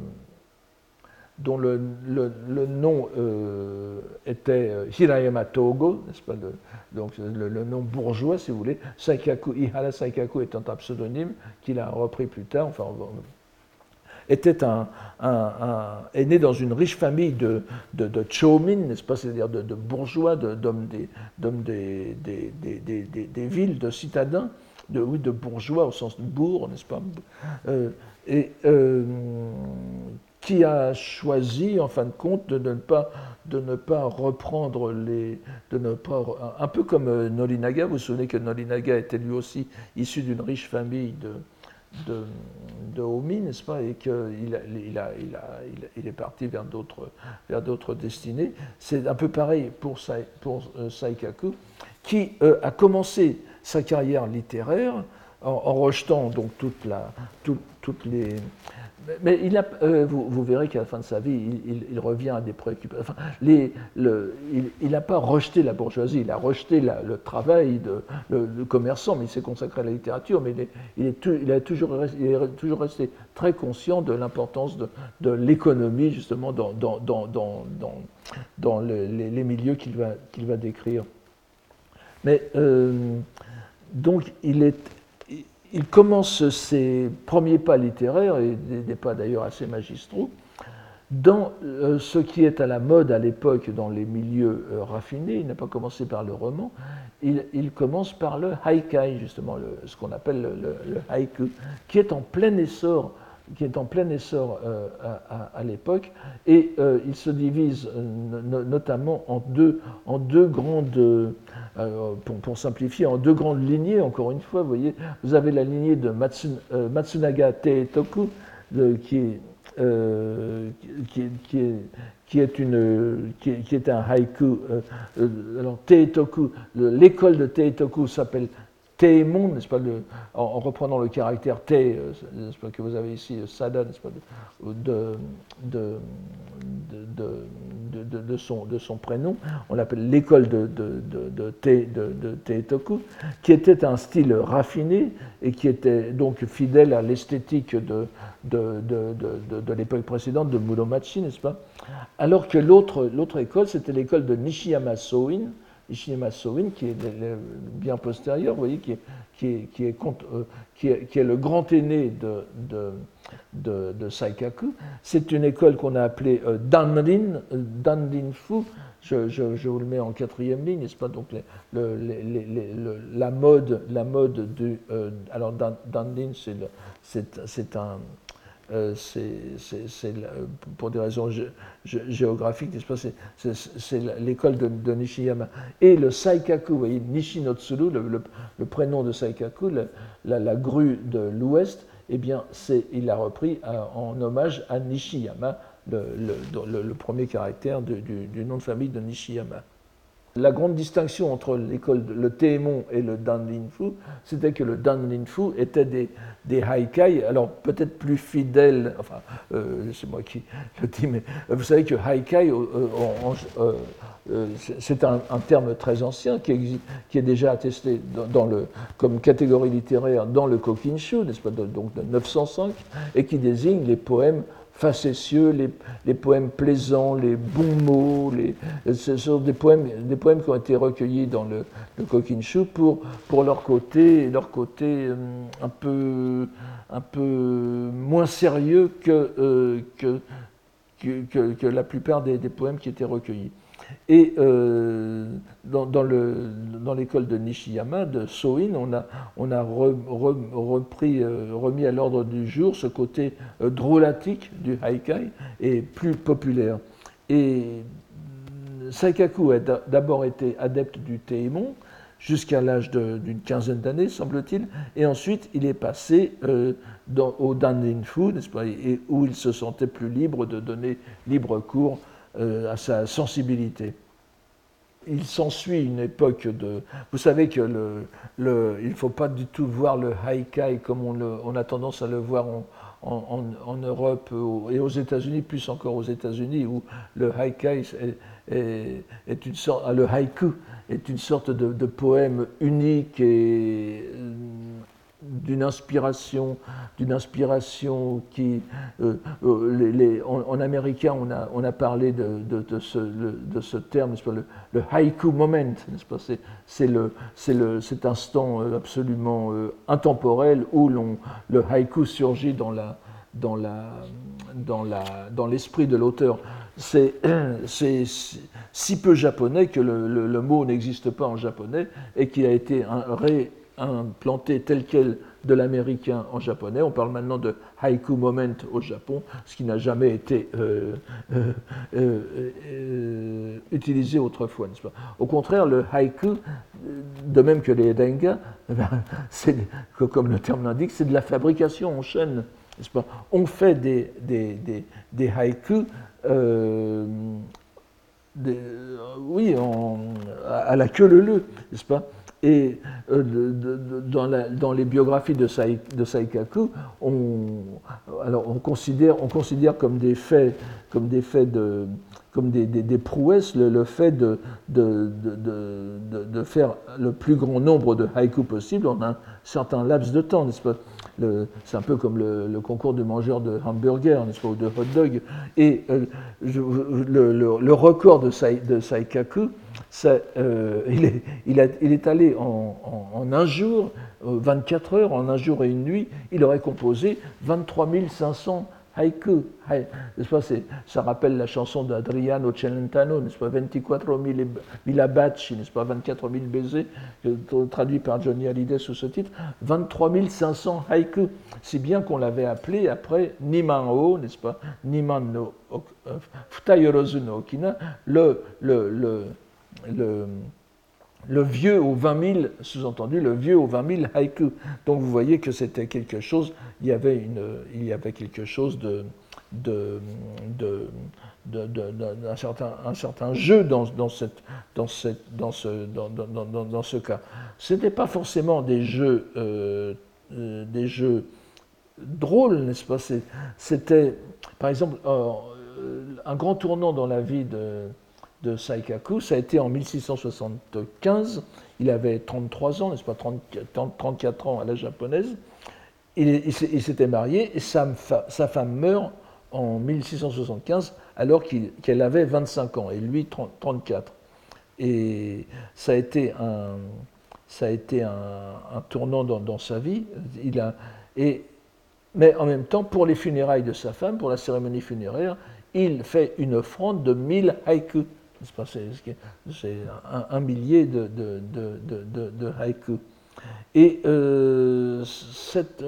dont le, le, nom euh, était euh, Hirayama Togo, n'est-ce pas, donc le, nom bourgeois, si vous voulez, Saikaku, Ihara Saikaku étant un pseudonyme qu'il a repris plus tard, enfin, était un, est né dans une riche famille de, de, de chomin, n'est-ce pas, c'est-à-dire de, bourgeois, d'hommes des, des, des, des, villes, de citadins, de, oui, de bourgeois au sens de bourg, n'est-ce pas, euh, et euh, qui a choisi, en fin de compte, de ne pas, de ne pas reprendre les, de ne pas, un peu comme euh, Nolinaga. Vous vous souvenez que Nolinaga était lui aussi issu d'une riche famille de, de, de Omi, n'est-ce pas, et qu'il il a, il a, il est parti vers d'autres, destinées. C'est un peu pareil pour, pour euh, Saikaku, qui a commencé sa carrière littéraire en, rejetant donc toute la, toutes les, mais il a, euh, vous, verrez qu'à la fin de sa vie, il, revient à des préoccupations. Les, le, il n'a pas rejeté la bourgeoisie, il a rejeté le travail de le, commerçant, mais il s'est consacré à la littérature. Mais il est, il est, toujours, est toujours resté très conscient de l'importance de, de l'économie, justement, dans, dans, dans, dans les, les, milieux qu'il va, qu'il va décrire. Mais euh, donc, il commence ses premiers pas littéraires, et des, pas d'ailleurs assez magistraux, dans euh, ce qui est à la mode à l'époque dans les milieux euh, raffinés. Il n'a pas commencé par le roman, il, commence par le haikai, justement, ce qu'on appelle le, haïku, qui est en plein essor qui est en plein essor euh, à, l'époque, et euh, il se divise euh, notamment en deux, en deux grandes, pour, simplifier, en deux grandes lignées, encore une fois, vous voyez, vous avez la lignée de Matsunaga Teitoku, qui est, qui, qui, est, qui est, une, qui, est un haïku. alors, Teitoku, l'école de Teitoku s'appelle Témon, n'est-ce pas, en, reprenant le caractère T, euh, pas, que vous avez ici, euh, Sada, n'est-ce pas, de, son, prénom, on l'appelle l'école de, de, qui était un style raffiné et qui était donc fidèle à l'esthétique de, de, de, l'époque précédente de Muromachi, n'est-ce pas Alors que l'autre école, c'était l'école de Nishiyama Soin, Nishinama Sowin, qui est bien postérieur, vous voyez, qui est, qui est, qui est, est le grand aîné de, de, de, Saikaku. C'est une école qu'on a appelée Danrin, Dandinfu, je, vous le mets en quatrième ligne, n'est-ce pas? Donc la mode, la mode du, euh, alors Dandin, c'est un, euh, c'est pour des raisons géographiques, C'est l'école de, Nishiyama. Et le Saikaku, vous voyez, Nishinotsuru, le, le, prénom de Saikaku, la, grue de l'Ouest, eh bien, il l'a repris euh, en hommage à Nishiyama, le, premier caractère du, nom de famille de Nishiyama. La grande distinction entre l'école, le Taemon et le Danlinfu, c'était que le Danlinfu était des, des haikai, alors peut-être plus fidèles, enfin, euh, c'est moi qui le dis, mais vous savez que haikai, euh, euh, c'est un, terme très ancien qui, qui est déjà attesté dans, le, comme catégorie littéraire dans le Kokinshu, n'est-ce pas, donc de 905, et qui désigne les poèmes facétieux, les, les, poèmes plaisants, les bons mots, les, ce sont des poèmes, des poèmes qui ont été recueillis dans le, le Kokinshu pour, pour leur côté, leur côté euh, un, peu, un peu moins sérieux que, euh, que, que, que, la plupart des, des poèmes qui étaient recueillis. Et euh, dans, l'école de Nishiyama, de Soin, on a, euh, remis à l'ordre du jour ce côté euh, drôlatique du haikai et plus populaire. Et Saikaku a d'abord été adepte du Teimon jusqu'à l'âge d'une quinzaine d'années, semble-t-il, et ensuite il est passé dans, au Danrinfu, n'est-ce pas, et où il se sentait plus libre de donner libre cours euh, à sa sensibilité. Il s'ensuit une époque de... Vous savez que le, le il ne faut pas du tout voir le haikai comme on, on a tendance à le voir en, en, Europe et aux États-Unis, plus encore aux États-Unis, où le haikai est, est, une sorte, le haïku est une sorte de, de poème unique et d'une inspiration, d'une inspiration qui, euh, euh, en, américain, on a, on a parlé de, de, ce, de ce, terme, le, le, haïku moment, pas C'est le, le, cet instant euh, absolument intemporel où le haïku surgit dans la, dans la, dans la, dans l'esprit de l'auteur. C'est, c'est si peu japonais que le, le mot n'existe pas en japonais et qui a été un, ré, implanté tel quel de l'américain en japonais. On parle maintenant de haïku moment au Japon, ce qui n'a jamais été euh, euh, euh, utilisé autrefois. Pas? Au contraire, le haïku, de même que les denga, eh c'est, comme le terme l'indique, c'est de la fabrication en chaîne. Pas? On fait des, des, oui, à la queue leu n'est-ce pas? Et euh, dans, les biographies de, Saikaku, on, considère, on considère comme des faits, comme des de, prouesses le, fait de, de, faire le plus grand nombre de haïkus possible en un certain laps de temps, n'est-ce pas? C'est un peu comme le, concours de mangeurs de hamburgers, pas, ou de hot dog. Et euh, le, record de, Saikaku, euh, il, est, allé en, un jour, 24 euh, heures, en un jour et une nuit, il aurait composé 23 500 haïku. N'est-ce pas, ça rappelle la chanson d'Adriano Celentano, n'est-ce pas, 24 000 baci, n'est-ce pas, 24 000 baisers, traduit par Johnny Hallyday sous ce titre, 23 500 haïku. Si bien qu'on l'avait appelé après Niman O, n'est-ce pas, Niman no Okina, le, le, le, le vieux aux 20 000, sous-entendu, le vieux aux 20 000 haïkus. Donc vous voyez que c'était quelque chose, il y avait, une, il y avait quelque chose de, de, de, d'un certain, un certain jeu dans, dans, cette, dans, cette, dans, ce, dans, dans, dans ce cas. Ce n'était pas forcément des jeux, euh, euh, des jeux drôles, n'est-ce pas? C'était, par exemple, euh, un grand tournant dans la vie de de Saikaku, ça a été en 1675. Il avait 33 ans, n'est-ce pas, 34 ans à la japonaise. Il, s'était marié et sa, femme meurt en 1675 alors qu'elle avait 25 ans et lui 34. et ça a été un, tournant dans, sa vie. Mais en même temps, pour les funérailles de sa femme, pour la cérémonie funéraire, il fait une offrande de 1000 haïkus. C'est un, millier de, de, haïkus. Et euh, cette,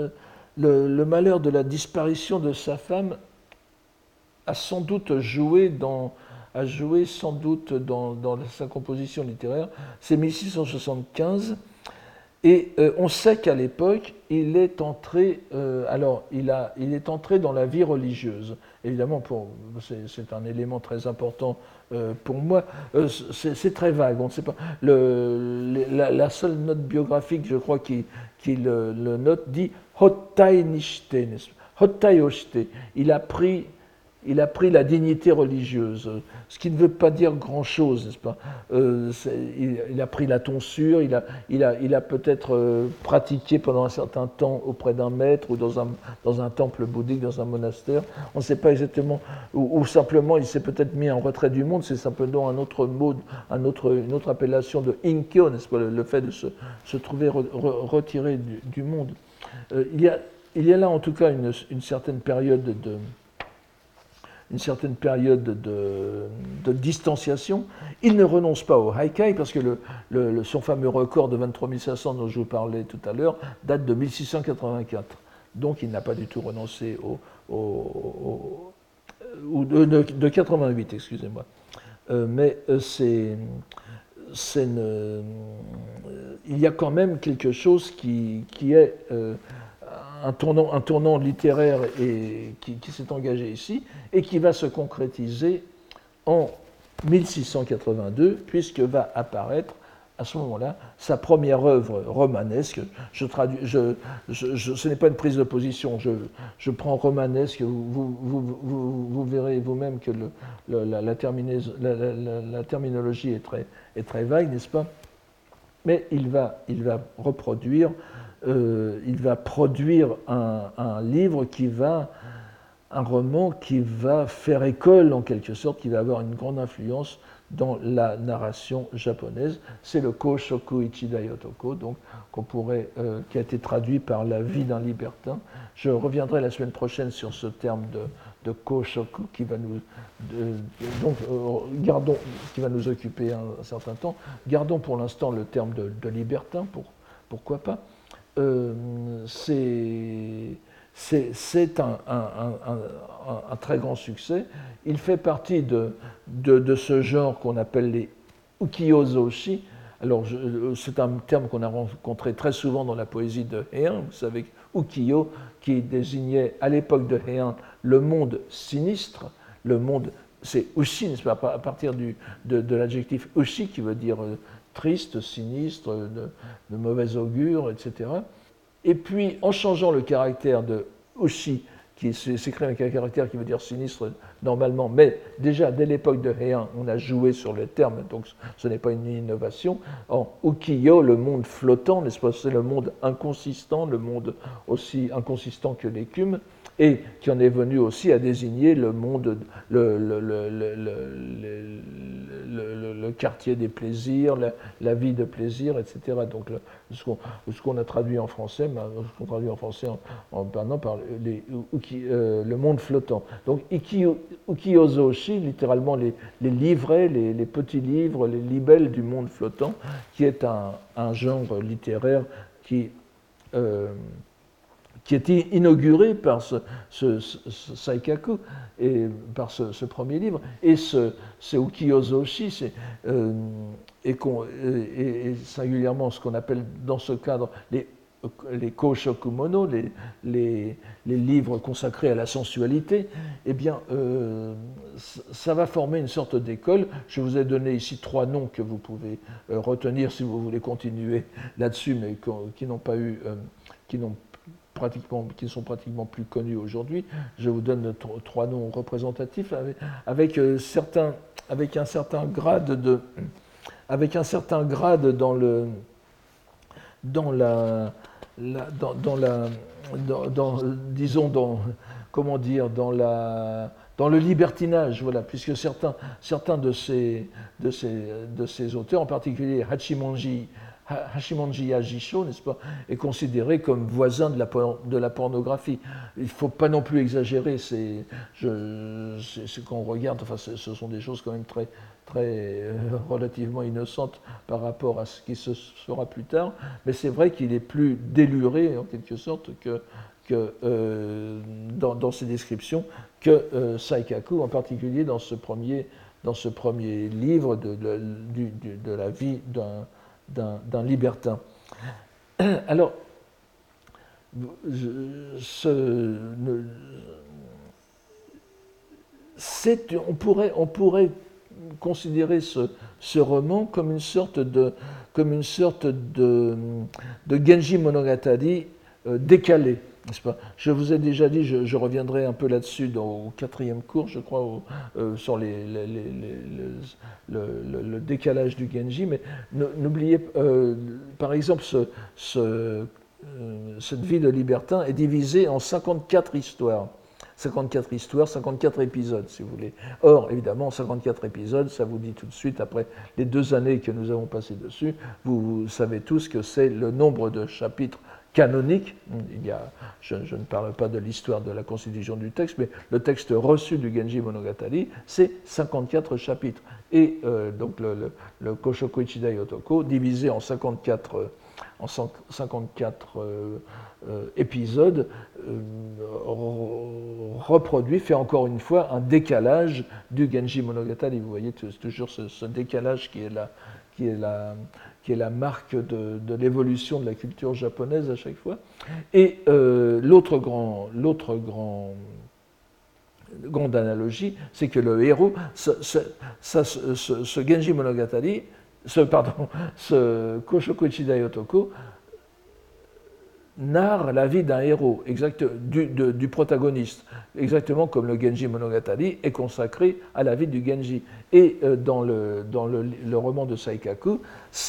le, malheur de la disparition de sa femme a sans doute joué dans, sa composition littéraire. C'est 1675. Et euh, on sait qu'à l'époque, il est entré, euh, alors il est entré dans la vie religieuse. Évidemment, c'est un élément très important euh, pour moi. c'est très vague, on ne sait pas. La, seule note biographique, je crois, qui, le, note dit Hottai Nishte, Hottai Il a pris il a pris la dignité religieuse, ce qui ne veut pas dire grand-chose, n'est-ce pas? Euh, il, a pris la tonsure, il a, peut-être euh, pratiqué pendant un certain temps auprès d'un maître ou dans un, temple bouddhique, dans un monastère. On ne sait pas exactement, ou, simplement il s'est peut-être mis en retrait du monde, c'est simplement un autre mot, une autre appellation de inkyo, n'est-ce pas? Le, fait de se, se trouver retiré du, monde. Euh, il, y a, il y a là en tout cas une, une certaine période de une certaine période de, distanciation. Il ne renonce pas au haikai parce que son fameux record de 23 500 dont je vous parlais tout à l'heure date de 1684. Donc il n'a pas du tout renoncé au, de, 88, excusez-moi. Euh, mais euh, c'est, il y a quand même quelque chose qui, est euh, un tournant, littéraire qui, s'est engagé ici et qui va se concrétiser en 1682, puisque va apparaître à ce moment-là sa première œuvre romanesque. Ce n'est pas une prise de position, je, prends romanesque, vous, verrez vous-même que la, terminologie est très, vague, n'est-ce pas? Mais il va reproduire euh, il va produire un, livre qui va, un roman qui va faire école en quelque sorte, qui va avoir une grande influence dans la narration japonaise. C'est le Koshoku Ichida Yotoko, donc qu'on pourrait, euh, qui a été traduit par la vie d'un libertin. Je reviendrai la semaine prochaine sur ce terme de, de Koshoku qui va nous, donc, euh, gardons, qui va nous occuper un, certain temps. Gardons pour l'instant le terme de, de libertin, pour, pourquoi pas. Euh, c'est un, très grand succès. Il fait partie de, ce genre qu'on appelle les ukiyo-zoshi. Alors, c'est un terme qu'on a rencontré très souvent dans la poésie de Heian. Vous savez, ukiyo, qui désignait à l'époque de Heian le monde sinistre, le monde, c'est ushi, à partir de, de l'adjectif ushi qui veut dire euh, triste, sinistre, de, mauvais augure, etc. Et puis, en changeant le caractère de Oshi, qui s'écrit avec un caractère qui veut dire sinistre normalement, mais déjà dès l'époque de Heian, on a joué sur le terme, donc ce n'est pas une innovation. En Ukiyo, le monde flottant, n'est-ce pas, c'est le monde inconsistant, le monde aussi inconsistant que l'écume et qui en est venu aussi à désigner le monde, le, quartier des plaisirs, la, vie de plaisir, etc. Donc ce qu'on a traduit en français, ce qu'on traduit en français en, en par euh, le monde flottant. Donc Ukiozoshi, littéralement les, livrets, les, petits livres, les libelles du monde flottant, qui est un, un genre littéraire qui euh, qui été inauguré par ce, Saikaku et par ce, premier livre. Et ce, ce Ukiyozoshi, euh, et, singulièrement ce qu'on appelle dans ce cadre les, les Koshokumono, les, livres consacrés à la sensualité, eh bien, euh, ça va former une sorte d'école. Je vous ai donné ici trois noms que vous pouvez euh, retenir si vous voulez continuer là-dessus, mais qui n'ont pas eu, n'ont pratiquement, qui sont pratiquement plus connus aujourd'hui. Je vous donne trois noms représentatifs avec, euh, certains, avec un certain grade de, avec un certain grade dans le, dans la, dans, la, dans, disons dans comment dire, dans, la, dans le libertinage, voilà, puisque certains, certains de, ces, de, ces, de ces auteurs, en particulier Hachimonji, Hashimonji Ajisho, n'est-ce pas, est considéré comme voisin de la, de la pornographie. Il ne faut pas non plus exagérer, c'est ce qu'on regarde, enfin, ce sont des choses quand même très, très euh, relativement innocentes par rapport à ce qui se fera plus tard, mais c'est vrai qu'il est plus déluré en quelque sorte que, que euh, dans, ses descriptions que euh, Saikaku, en particulier dans ce premier, dans ce premier livre de, de la vie d'un d'un libertin. Alors, on, pourrait, on pourrait considérer ce, roman comme une sorte de, comme une sorte de, Genji Monogatari euh, Je vous ai déjà dit, je, reviendrai un peu là-dessus au quatrième cours, je crois, euh, sur le, décalage du Genji, mais n'oubliez, euh, par exemple, euh, cette vie de libertin est divisée en 54 histoires. 54 histoires, 54 épisodes, si vous voulez. Or, évidemment, 54 épisodes, ça vous dit tout de suite, après les deux années que nous avons passées dessus, vous savez tous que c'est le nombre de chapitres canonique. Il y a, je, ne parle pas de l'histoire de la constitution du texte, mais le texte reçu du Genji Monogatari, c'est 54 chapitres. Et euh, donc le, le, Otoko, divisé en 54, en 54 euh, euh, épisodes, reproduit, fait encore une fois un décalage du Genji Monogatari. Vous voyez toujours ce, ce décalage qui est là, qui est la, qui est la marque de, l'évolution de la culture japonaise à chaque fois. Et euh, l'autre grand, l'autre grand, grande analogie, c'est que le héros, ce, ce, Genji Monogatari, ce, pardon, ce Koshoku Ichidai Otoko, narre la vie d'un héros, exact, du, protagoniste, exactement comme le Genji Monogatari est consacré à la vie du Genji. Et euh, dans, le, dans le, roman de Saikaku,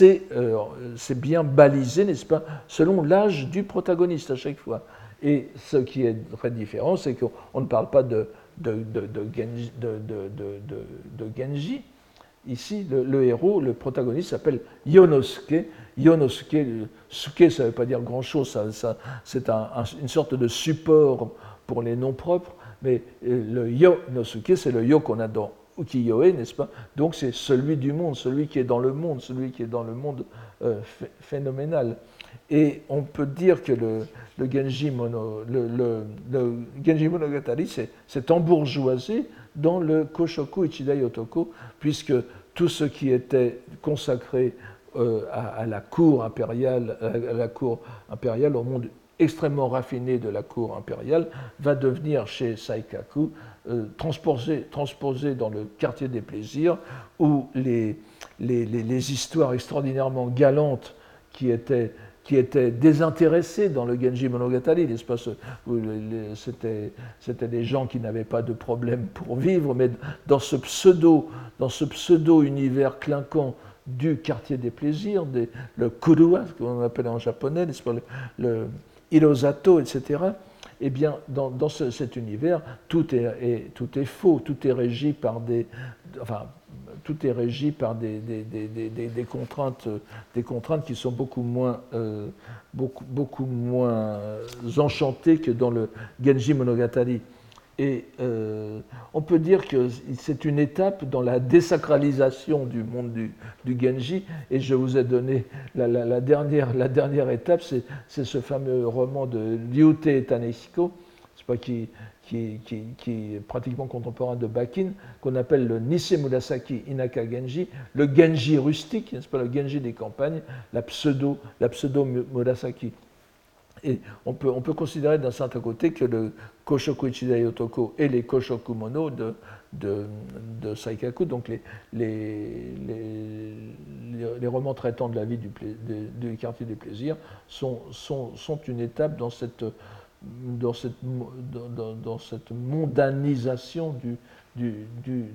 euh, c'est bien balisé, n'est-ce pas, selon l'âge du protagoniste à chaque fois. Et ce qui est très différent, c'est qu'on ne parle pas de, de, Genji, de Genji Ici, le, héros, le protagoniste s'appelle Yonosuke. Yonosuke, suke, ça ne veut pas dire grand-chose, c'est une sorte de support pour les noms propres, mais euh, le Yonosuke, c'est le yo qu'on a dans ukiyo-e, n'est-ce pas? Donc c'est celui du monde, celui qui est dans le monde, celui qui est dans le monde euh, phénoménal. Et on peut dire que le, Genji, Mono, le, Genji Monogatari s'est embourgeoisé dans le Koshoku Ichidai Otoko, puisque tout ce qui était consacré euh, à, la cour impériale, la cour impériale, au monde extrêmement raffiné de la cour impériale, va devenir chez Saikaku euh, transposé, dans le quartier des plaisirs, où les histoires extraordinairement galantes qui étaient qui étaient désintéressés dans le Genji Monogatari, l'espace c'était des gens qui n'avaient pas de problème pour vivre, mais dans ce pseudo, dans ce pseudo univers clinquant du quartier des plaisirs, le kurua, qu'on appelle en japonais, le, le hirosato, etc. Eh bien, dans, dans cet univers, tout est, est, tout est faux, tout est régi par des, enfin, tout est régi par des, des, contraintes, des contraintes qui sont beaucoup moins, euh, beaucoup, beaucoup moins euh, enchantées que dans le Genji Monogatari. Et euh, on peut dire que c'est une étape dans la désacralisation du monde du, Genji. Et je vous ai donné la, dernière, la dernière étape, c'est ce fameux roman de Ryute Taneshiko, qui, qui, est pratiquement contemporain de Bakin, qu'on appelle le Nisei Murasaki Inaka Genji, le Genji rustique, n'est-ce pas, le Genji des campagnes, la pseudo, la pseudo Murasaki. Et on peut, on peut considérer d'un certain côté que le Koshoku Ichidai Otoko et les Koshoku Mono de, de, de Saikaku, donc les, les, les, romans traitant de la vie du, du quartier des plaisirs, sont, sont, sont une étape dans cette dans cette, dans, dans cette mondanisation du, du, du,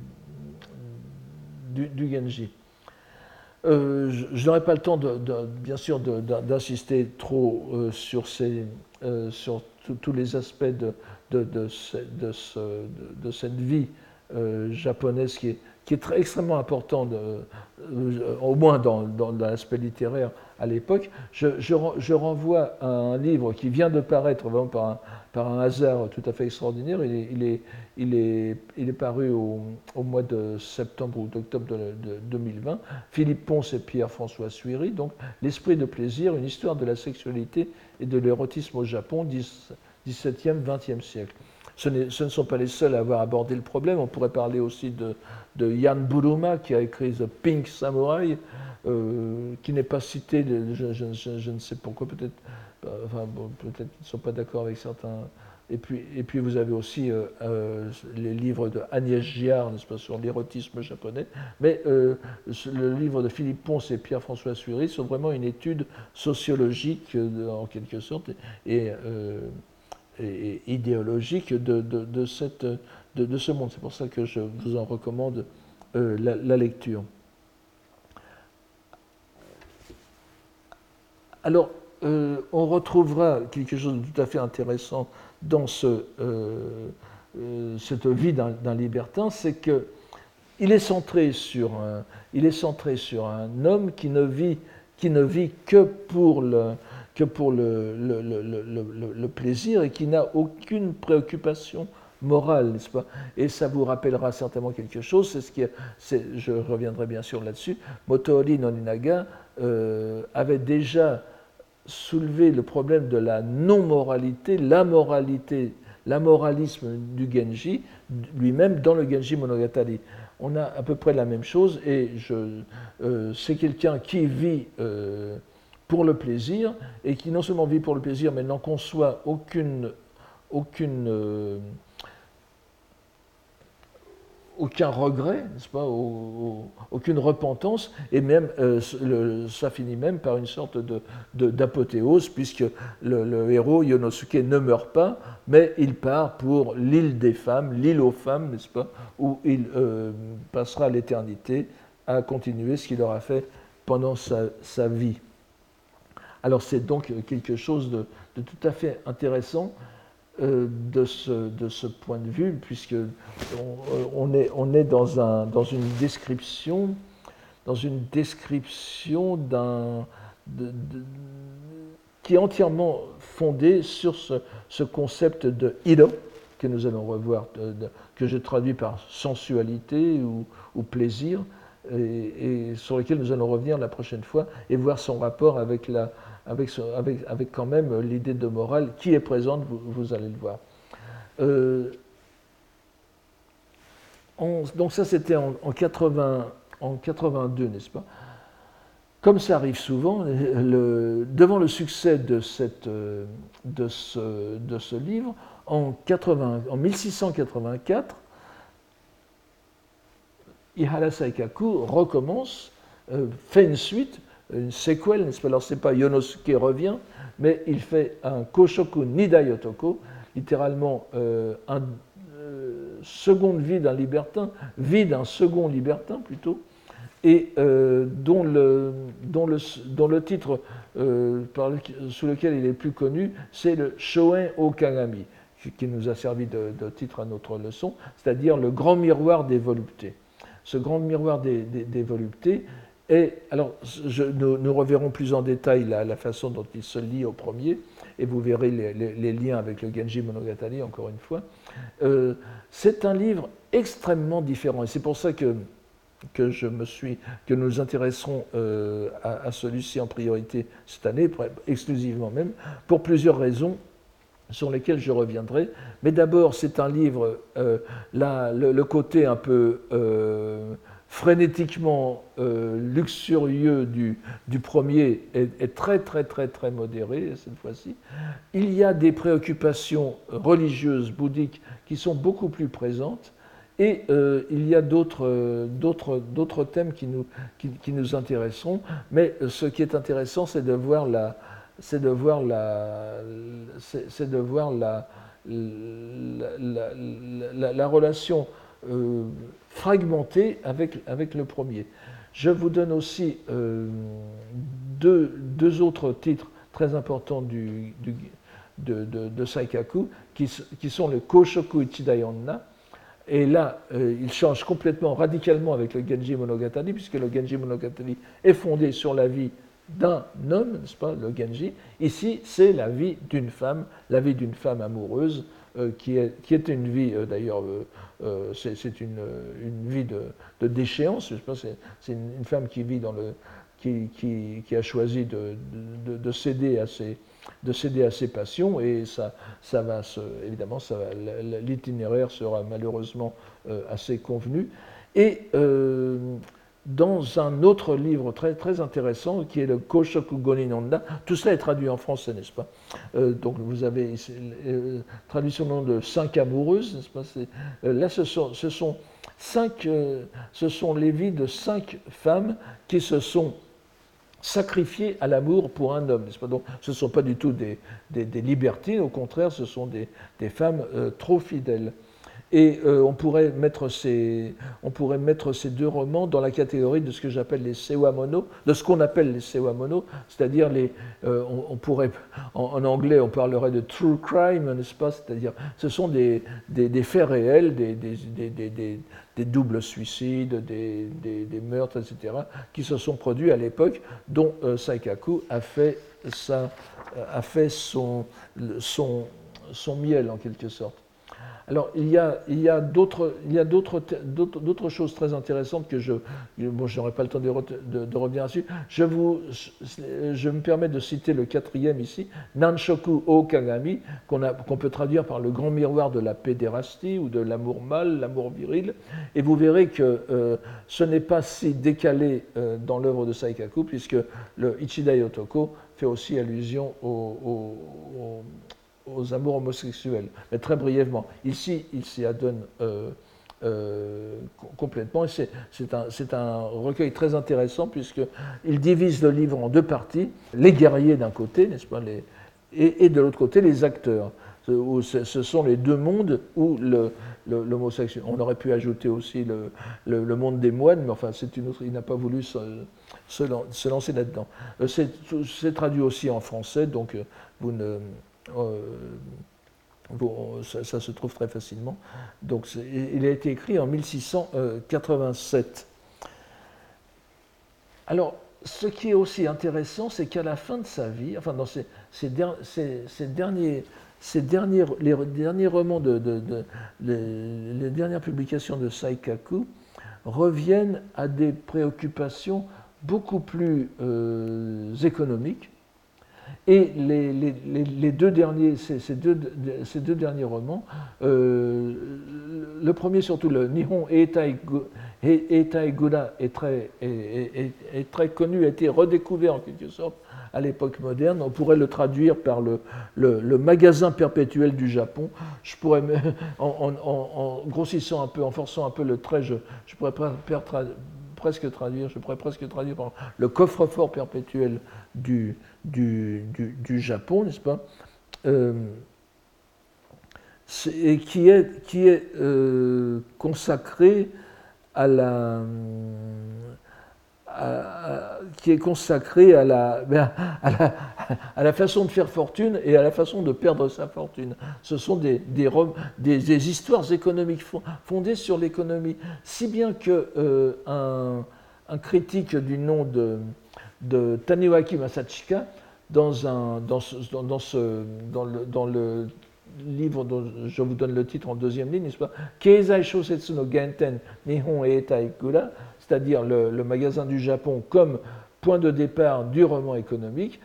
du, Genji. Euh, je, n'aurai pas le temps, de, bien sûr, d'insister trop euh, sur, ces, euh, sur tous les aspects de, de, de, cette vie japonaise qui est, qui est très, extrêmement importante, au moins dans, l'aspect littéraire à l'époque. Je, je, renvoie à un livre qui vient de paraître vraiment par un, par un hasard tout à fait extraordinaire. Il est, il est, il est, il est paru au, au, mois de septembre ou d'octobre de, 2020. Philippe Ponce et Pierre-François Suiri, donc L'esprit de plaisir, une histoire de la sexualité et de l'érotisme au Japon, 17e, 20e siècle. Ce, ce, ne sont pas les seuls à avoir abordé le problème. On pourrait parler aussi de, de Yann Buruma qui a écrit The Pink Samurai, euh, qui n'est pas cité, je, ne sais pourquoi, peut-être enfin, peut-être qu'ils ne sont pas d'accord avec certains. Et puis, et puis vous avez aussi euh, euh, les livres de Agnès Giard, n'est-ce pas, sur l'érotisme japonais. Mais le livre de Philippe Ponce et Pierre-François Sury sont vraiment une étude sociologique, en quelque sorte, et, idéologique de, de, cette, de, ce monde. C'est pour ça que je vous en recommande la lecture. Alors, euh, on retrouvera quelque chose de tout à fait intéressant dans euh, euh, cette vie d'un libertin, c'est que il est centré sur un, il est centré sur un homme qui ne vit, qui ne vit que pour le, que pour le, plaisir et qui n'a aucune préoccupation morale, n'est-ce pas? Et ça vous rappellera certainement quelque chose, c'est ce qui, je reviendrai bien sûr là-dessus, Motoori Noninaga avait déjà soulever le problème de la non-moralité, la moralité, l'amoralisme du Genji lui-même dans le Genji Monogatari. On a à peu près la même chose et euh, c'est quelqu'un qui vit euh, pour le plaisir et qui non seulement vit pour le plaisir mais n'en conçoit aucune, aucune euh, aucun regret, n'est-ce pas, aucune repentance, et même euh, ça finit même par une sorte d'apothéose, puisque le, héros Yonosuke ne meurt pas, mais il part pour l'île des femmes, l'île aux femmes, n'est-ce pas, où il euh, passera l'éternité à continuer ce qu'il aura fait pendant sa, vie. Alors c'est donc quelque chose de, tout à fait intéressant euh, de, ce, de, ce, point de vue, puisque on, est, on est dans, un, dans, une description, dans une description d'un, qui est entièrement fondée sur ce, ce concept de hiro, que nous allons revoir, que je traduis par sensualité ou, plaisir, et, sur lequel nous allons revenir la prochaine fois et voir son rapport avec la, avec, quand même l'idée de morale qui est présente, vous, allez le voir. Euh, donc ça, c'était en, en, 80, en 82, n'est-ce pas? Comme ça arrive souvent, le, devant le succès de, de, ce, livre, en, 80, en 1684, Ihara Saikaku recommence, euh, fait une suite, une séquelle, n'est-ce pas? Alors, ce n'est pas Yonosuke revient, mais il fait un Koshoku Nidayotoko, littéralement euh, un euh, seconde vie d'un libertin, vie d'un second libertin plutôt, et euh, dont, le, dont, le, dont, le, titre par sous lequel il est plus connu, c'est le Shoen Okagami, qui nous a servi de, titre à notre leçon, c'est-à-dire le grand miroir des voluptés. Ce grand miroir des, des voluptés, et alors, nous, reverrons plus en détail la, façon dont il se lie au premier, et vous verrez les, liens avec le Genji Monogatari, encore une fois. Euh, c'est un livre extrêmement différent, et c'est pour ça que, que, nous nous intéresserons euh, à, celui-ci en priorité cette année, exclusivement même, pour plusieurs raisons sur lesquelles je reviendrai. Mais d'abord, c'est un livre, euh, le, côté un peu frénétiquement euh, luxurieux du, du premier est, très très très très modéré cette fois-ci. Il y a des préoccupations religieuses, bouddhiques, qui sont beaucoup plus présentes, et euh, il y a d'autres, thèmes qui nous, qui, nous intéresseront, mais ce qui est intéressant, c'est de voir la, c'est de voir la, c'est, de voir la, la, la, la relation euh, fragmenté avec, avec le premier. Je vous donne aussi euh, deux, deux, autres titres très importants du, de, Saikaku, qui, sont le Koshoku Ichidayonna. Et là, euh, il change complètement, radicalement avec le Genji Monogatari, puisque le Genji Monogatari est fondé sur la vie d'un homme, n'est-ce pas, le Genji. Ici, c'est la vie d'une femme, la vie d'une femme amoureuse, euh, qui, est, qui est une vie, euh, c'est une, vie de, de déchéance. C'est une, femme qui vit dans le, qui, a choisi de, de, de, céder à ses, de céder à ses passions et ça, ça va se, évidemment, l'itinéraire sera malheureusement assez convenu. Et dans un autre livre très, très intéressant qui est le Koshoku Goninonda. Tout cela est traduit en français, n'est-ce pas? Euh, Donc vous avez euh, traduit sur le nom de Cinq amoureuses, n'est-ce pas? Euh, Là, ce sont, cinq, ce sont les vies de cinq femmes qui se sont sacrifiées à l'amour pour un homme, n'est-ce pas? Donc ce ne sont pas du tout des, des, libertines, au contraire, ce sont des femmes trop fidèles. Et euh, on, pourrait mettre ces, deux romans dans la catégorie de ce que j'appelle les sewamono, de ce qu'on appelle les sewamono, c'est-à-dire euh, on, pourrait, en, anglais, on parlerait de true crime, n'est-ce pas? C'est-à-dire, ce sont des, faits réels, des, doubles suicides, des, meurtres, etc., qui se sont produits à l'époque, dont euh, Saikaku a fait, son miel, en quelque sorte. Alors, il y a, d'autres choses très intéressantes que je. Bon, je n'aurai pas le temps de, revenir dessus. Je, vous, je me permets de citer le quatrième ici, Nanshoku o Kagami, qu'on peut traduire par le grand miroir de la pédérastie ou de l'amour mâle, l'amour viril. Et vous verrez que euh, ce n'est pas si décalé euh, dans l'œuvre de Saikaku, puisque le Ichidai Otoko fait aussi allusion au, aux amours homosexuels, mais très brièvement. Ici, il s'y adonne euh, euh, complètement. C'est un, un, recueil très intéressant puisqu'il divise le livre en deux parties, les guerriers d'un côté, n'est-ce pas, les, et, de l'autre côté les acteurs. Ce, sont les deux mondes où l'homosexuel. On aurait pu ajouter aussi le, le, monde des moines, mais enfin, c'est une autre. Il n'a pas voulu se, se, lancer là-dedans. Euh, c'est traduit aussi en français, donc vous ne euh, ça, se trouve très facilement. Donc, il a été écrit en 1687. Alors, ce qui est aussi intéressant, c'est qu'à la fin de sa vie, enfin, dans ces, derniers, les derniers romans, de, les, dernières publications de Saikaku reviennent à des préoccupations beaucoup plus euh, économiques et les, deux derniers, ces, deux, derniers romans, euh, le premier surtout, le Nihon Eitai, est très, connu, a été redécouvert en quelque sorte à l'époque moderne. On pourrait le traduire par le, magasin perpétuel du Japon. Je pourrais, en, grossissant un peu, en forçant un peu le trait, je, je pourrais presque traduire, je pourrais presque traduire par le coffre-fort perpétuel du, du, du, Japon, n'est-ce pas euh, Et qui est, qui est euh, consacré à la. qui est consacré à la, ben, à, la, à la, façon de faire fortune et à la façon de perdre sa fortune. Ce sont des, des, des, histoires économiques fondées sur l'économie. Si bien que euh, un, un, critique du nom de, de Taniwaki Masachika dans, un, dans, dans, ce, dans, le, dans le livre dont je vous donne le titre en deuxième ligne, n'est-ce pas? Keizai Shosetsu no Genten Nihon e c'est-à-dire le, magasin du Japon comme point de départ du roman économique,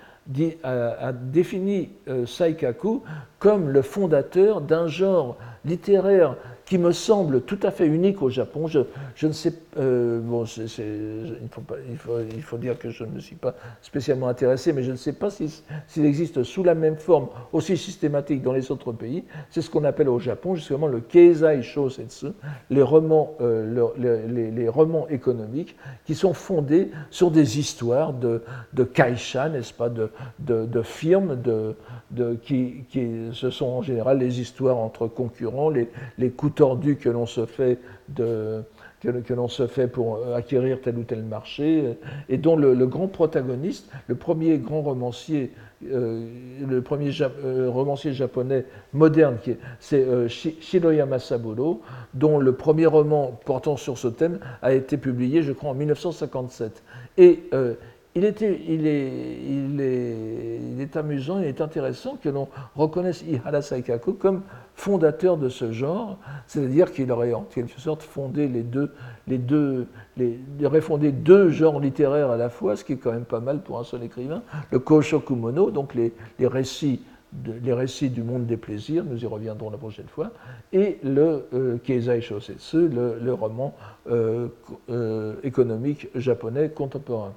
a, défini euh, Saikaku comme le fondateur d'un genre littéraire qui me semble tout à fait unique au Japon. Je, je ne sais, euh, bon, il, faut dire que je ne me suis pas spécialement intéressé, mais je ne sais pas s'il existe sous la même forme aussi systématique dans les autres pays. C'est ce qu'on appelle au Japon justement le Keizai Shosetsu, les romans, euh, les, romans économiques qui sont fondés sur des histoires de, de kaisha, n'est-ce pas, de, de, firmes, de, qui, qui, ce sont en général les histoires entre concurrents, les, les coups tordu que l'on se fait de, que, l'on se fait pour euh, acquérir tel ou tel marché, et dont le, grand protagoniste, le premier grand romancier, euh, le premier euh, romancier japonais moderne, c'est Shiroyama Saburo, dont le premier roman portant sur ce thème a été publié, je crois, en 1957. Et il, est, amusant, il est intéressant que l'on reconnaisse Ihara Saikaku comme fondateur de ce genre, c'est-à-dire qu'il aurait en quelque sorte fondé les deux, les deux, aurait fondé deux genres littéraires à la fois, ce qui est quand même pas mal pour un seul écrivain, le Koshokumono, donc les, récits les récits du monde des plaisirs, nous y reviendrons la prochaine fois, et le euh, Keizai Shosetsu, le, le roman euh, euh, économique japonais contemporain.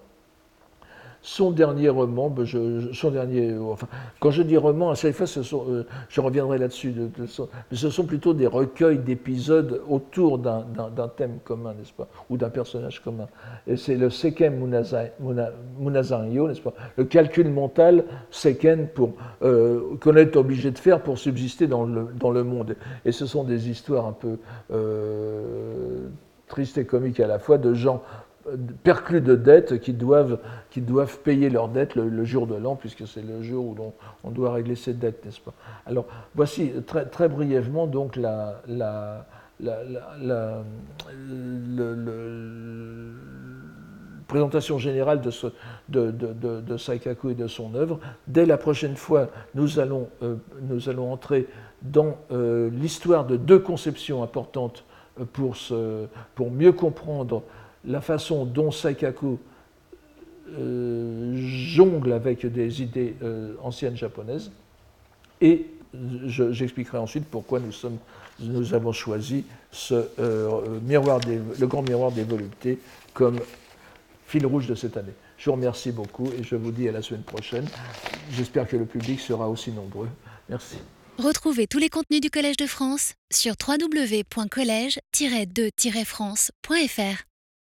Son dernier roman, ben, son dernier, enfin, quand je dis roman, à chaque fois, euh, je reviendrai là-dessus, mais ce sont plutôt des recueils d'épisodes autour d'un thème commun, n'est-ce pas, ou d'un personnage commun. Et c'est le Seken Munazanyo, n'est-ce pas, le calcul mental Seken euh, qu'on est obligé de faire pour subsister dans le, dans le monde. Et ce sont des histoires un peu euh, tristes et comiques à la fois de gens perclus de dettes qui doivent, doivent payer leurs dettes le, jour de l'an, puisque c'est le jour où on doit régler ses dettes, n'est-ce pas? Alors, voici très, très brièvement donc la, la, la, présentation générale de, de, de, de, Saikaku et de son œuvre. Dès la prochaine fois, nous allons, euh, nous allons entrer dans euh, l'histoire de deux conceptions importantes pour, ce, pour mieux comprendre la façon dont Saikaku euh, jongle avec des idées euh, anciennes japonaises. Et j'expliquerai ensuite pourquoi nous, sommes, nous avons choisi ce, euh, miroir le grand miroir des voluptés comme fil rouge de cette année. Je vous remercie beaucoup et je vous dis à la semaine prochaine. J'espère que le public sera aussi nombreux. Merci. Retrouvez tous les contenus du Collège de France sur www.colège-2-france.fr.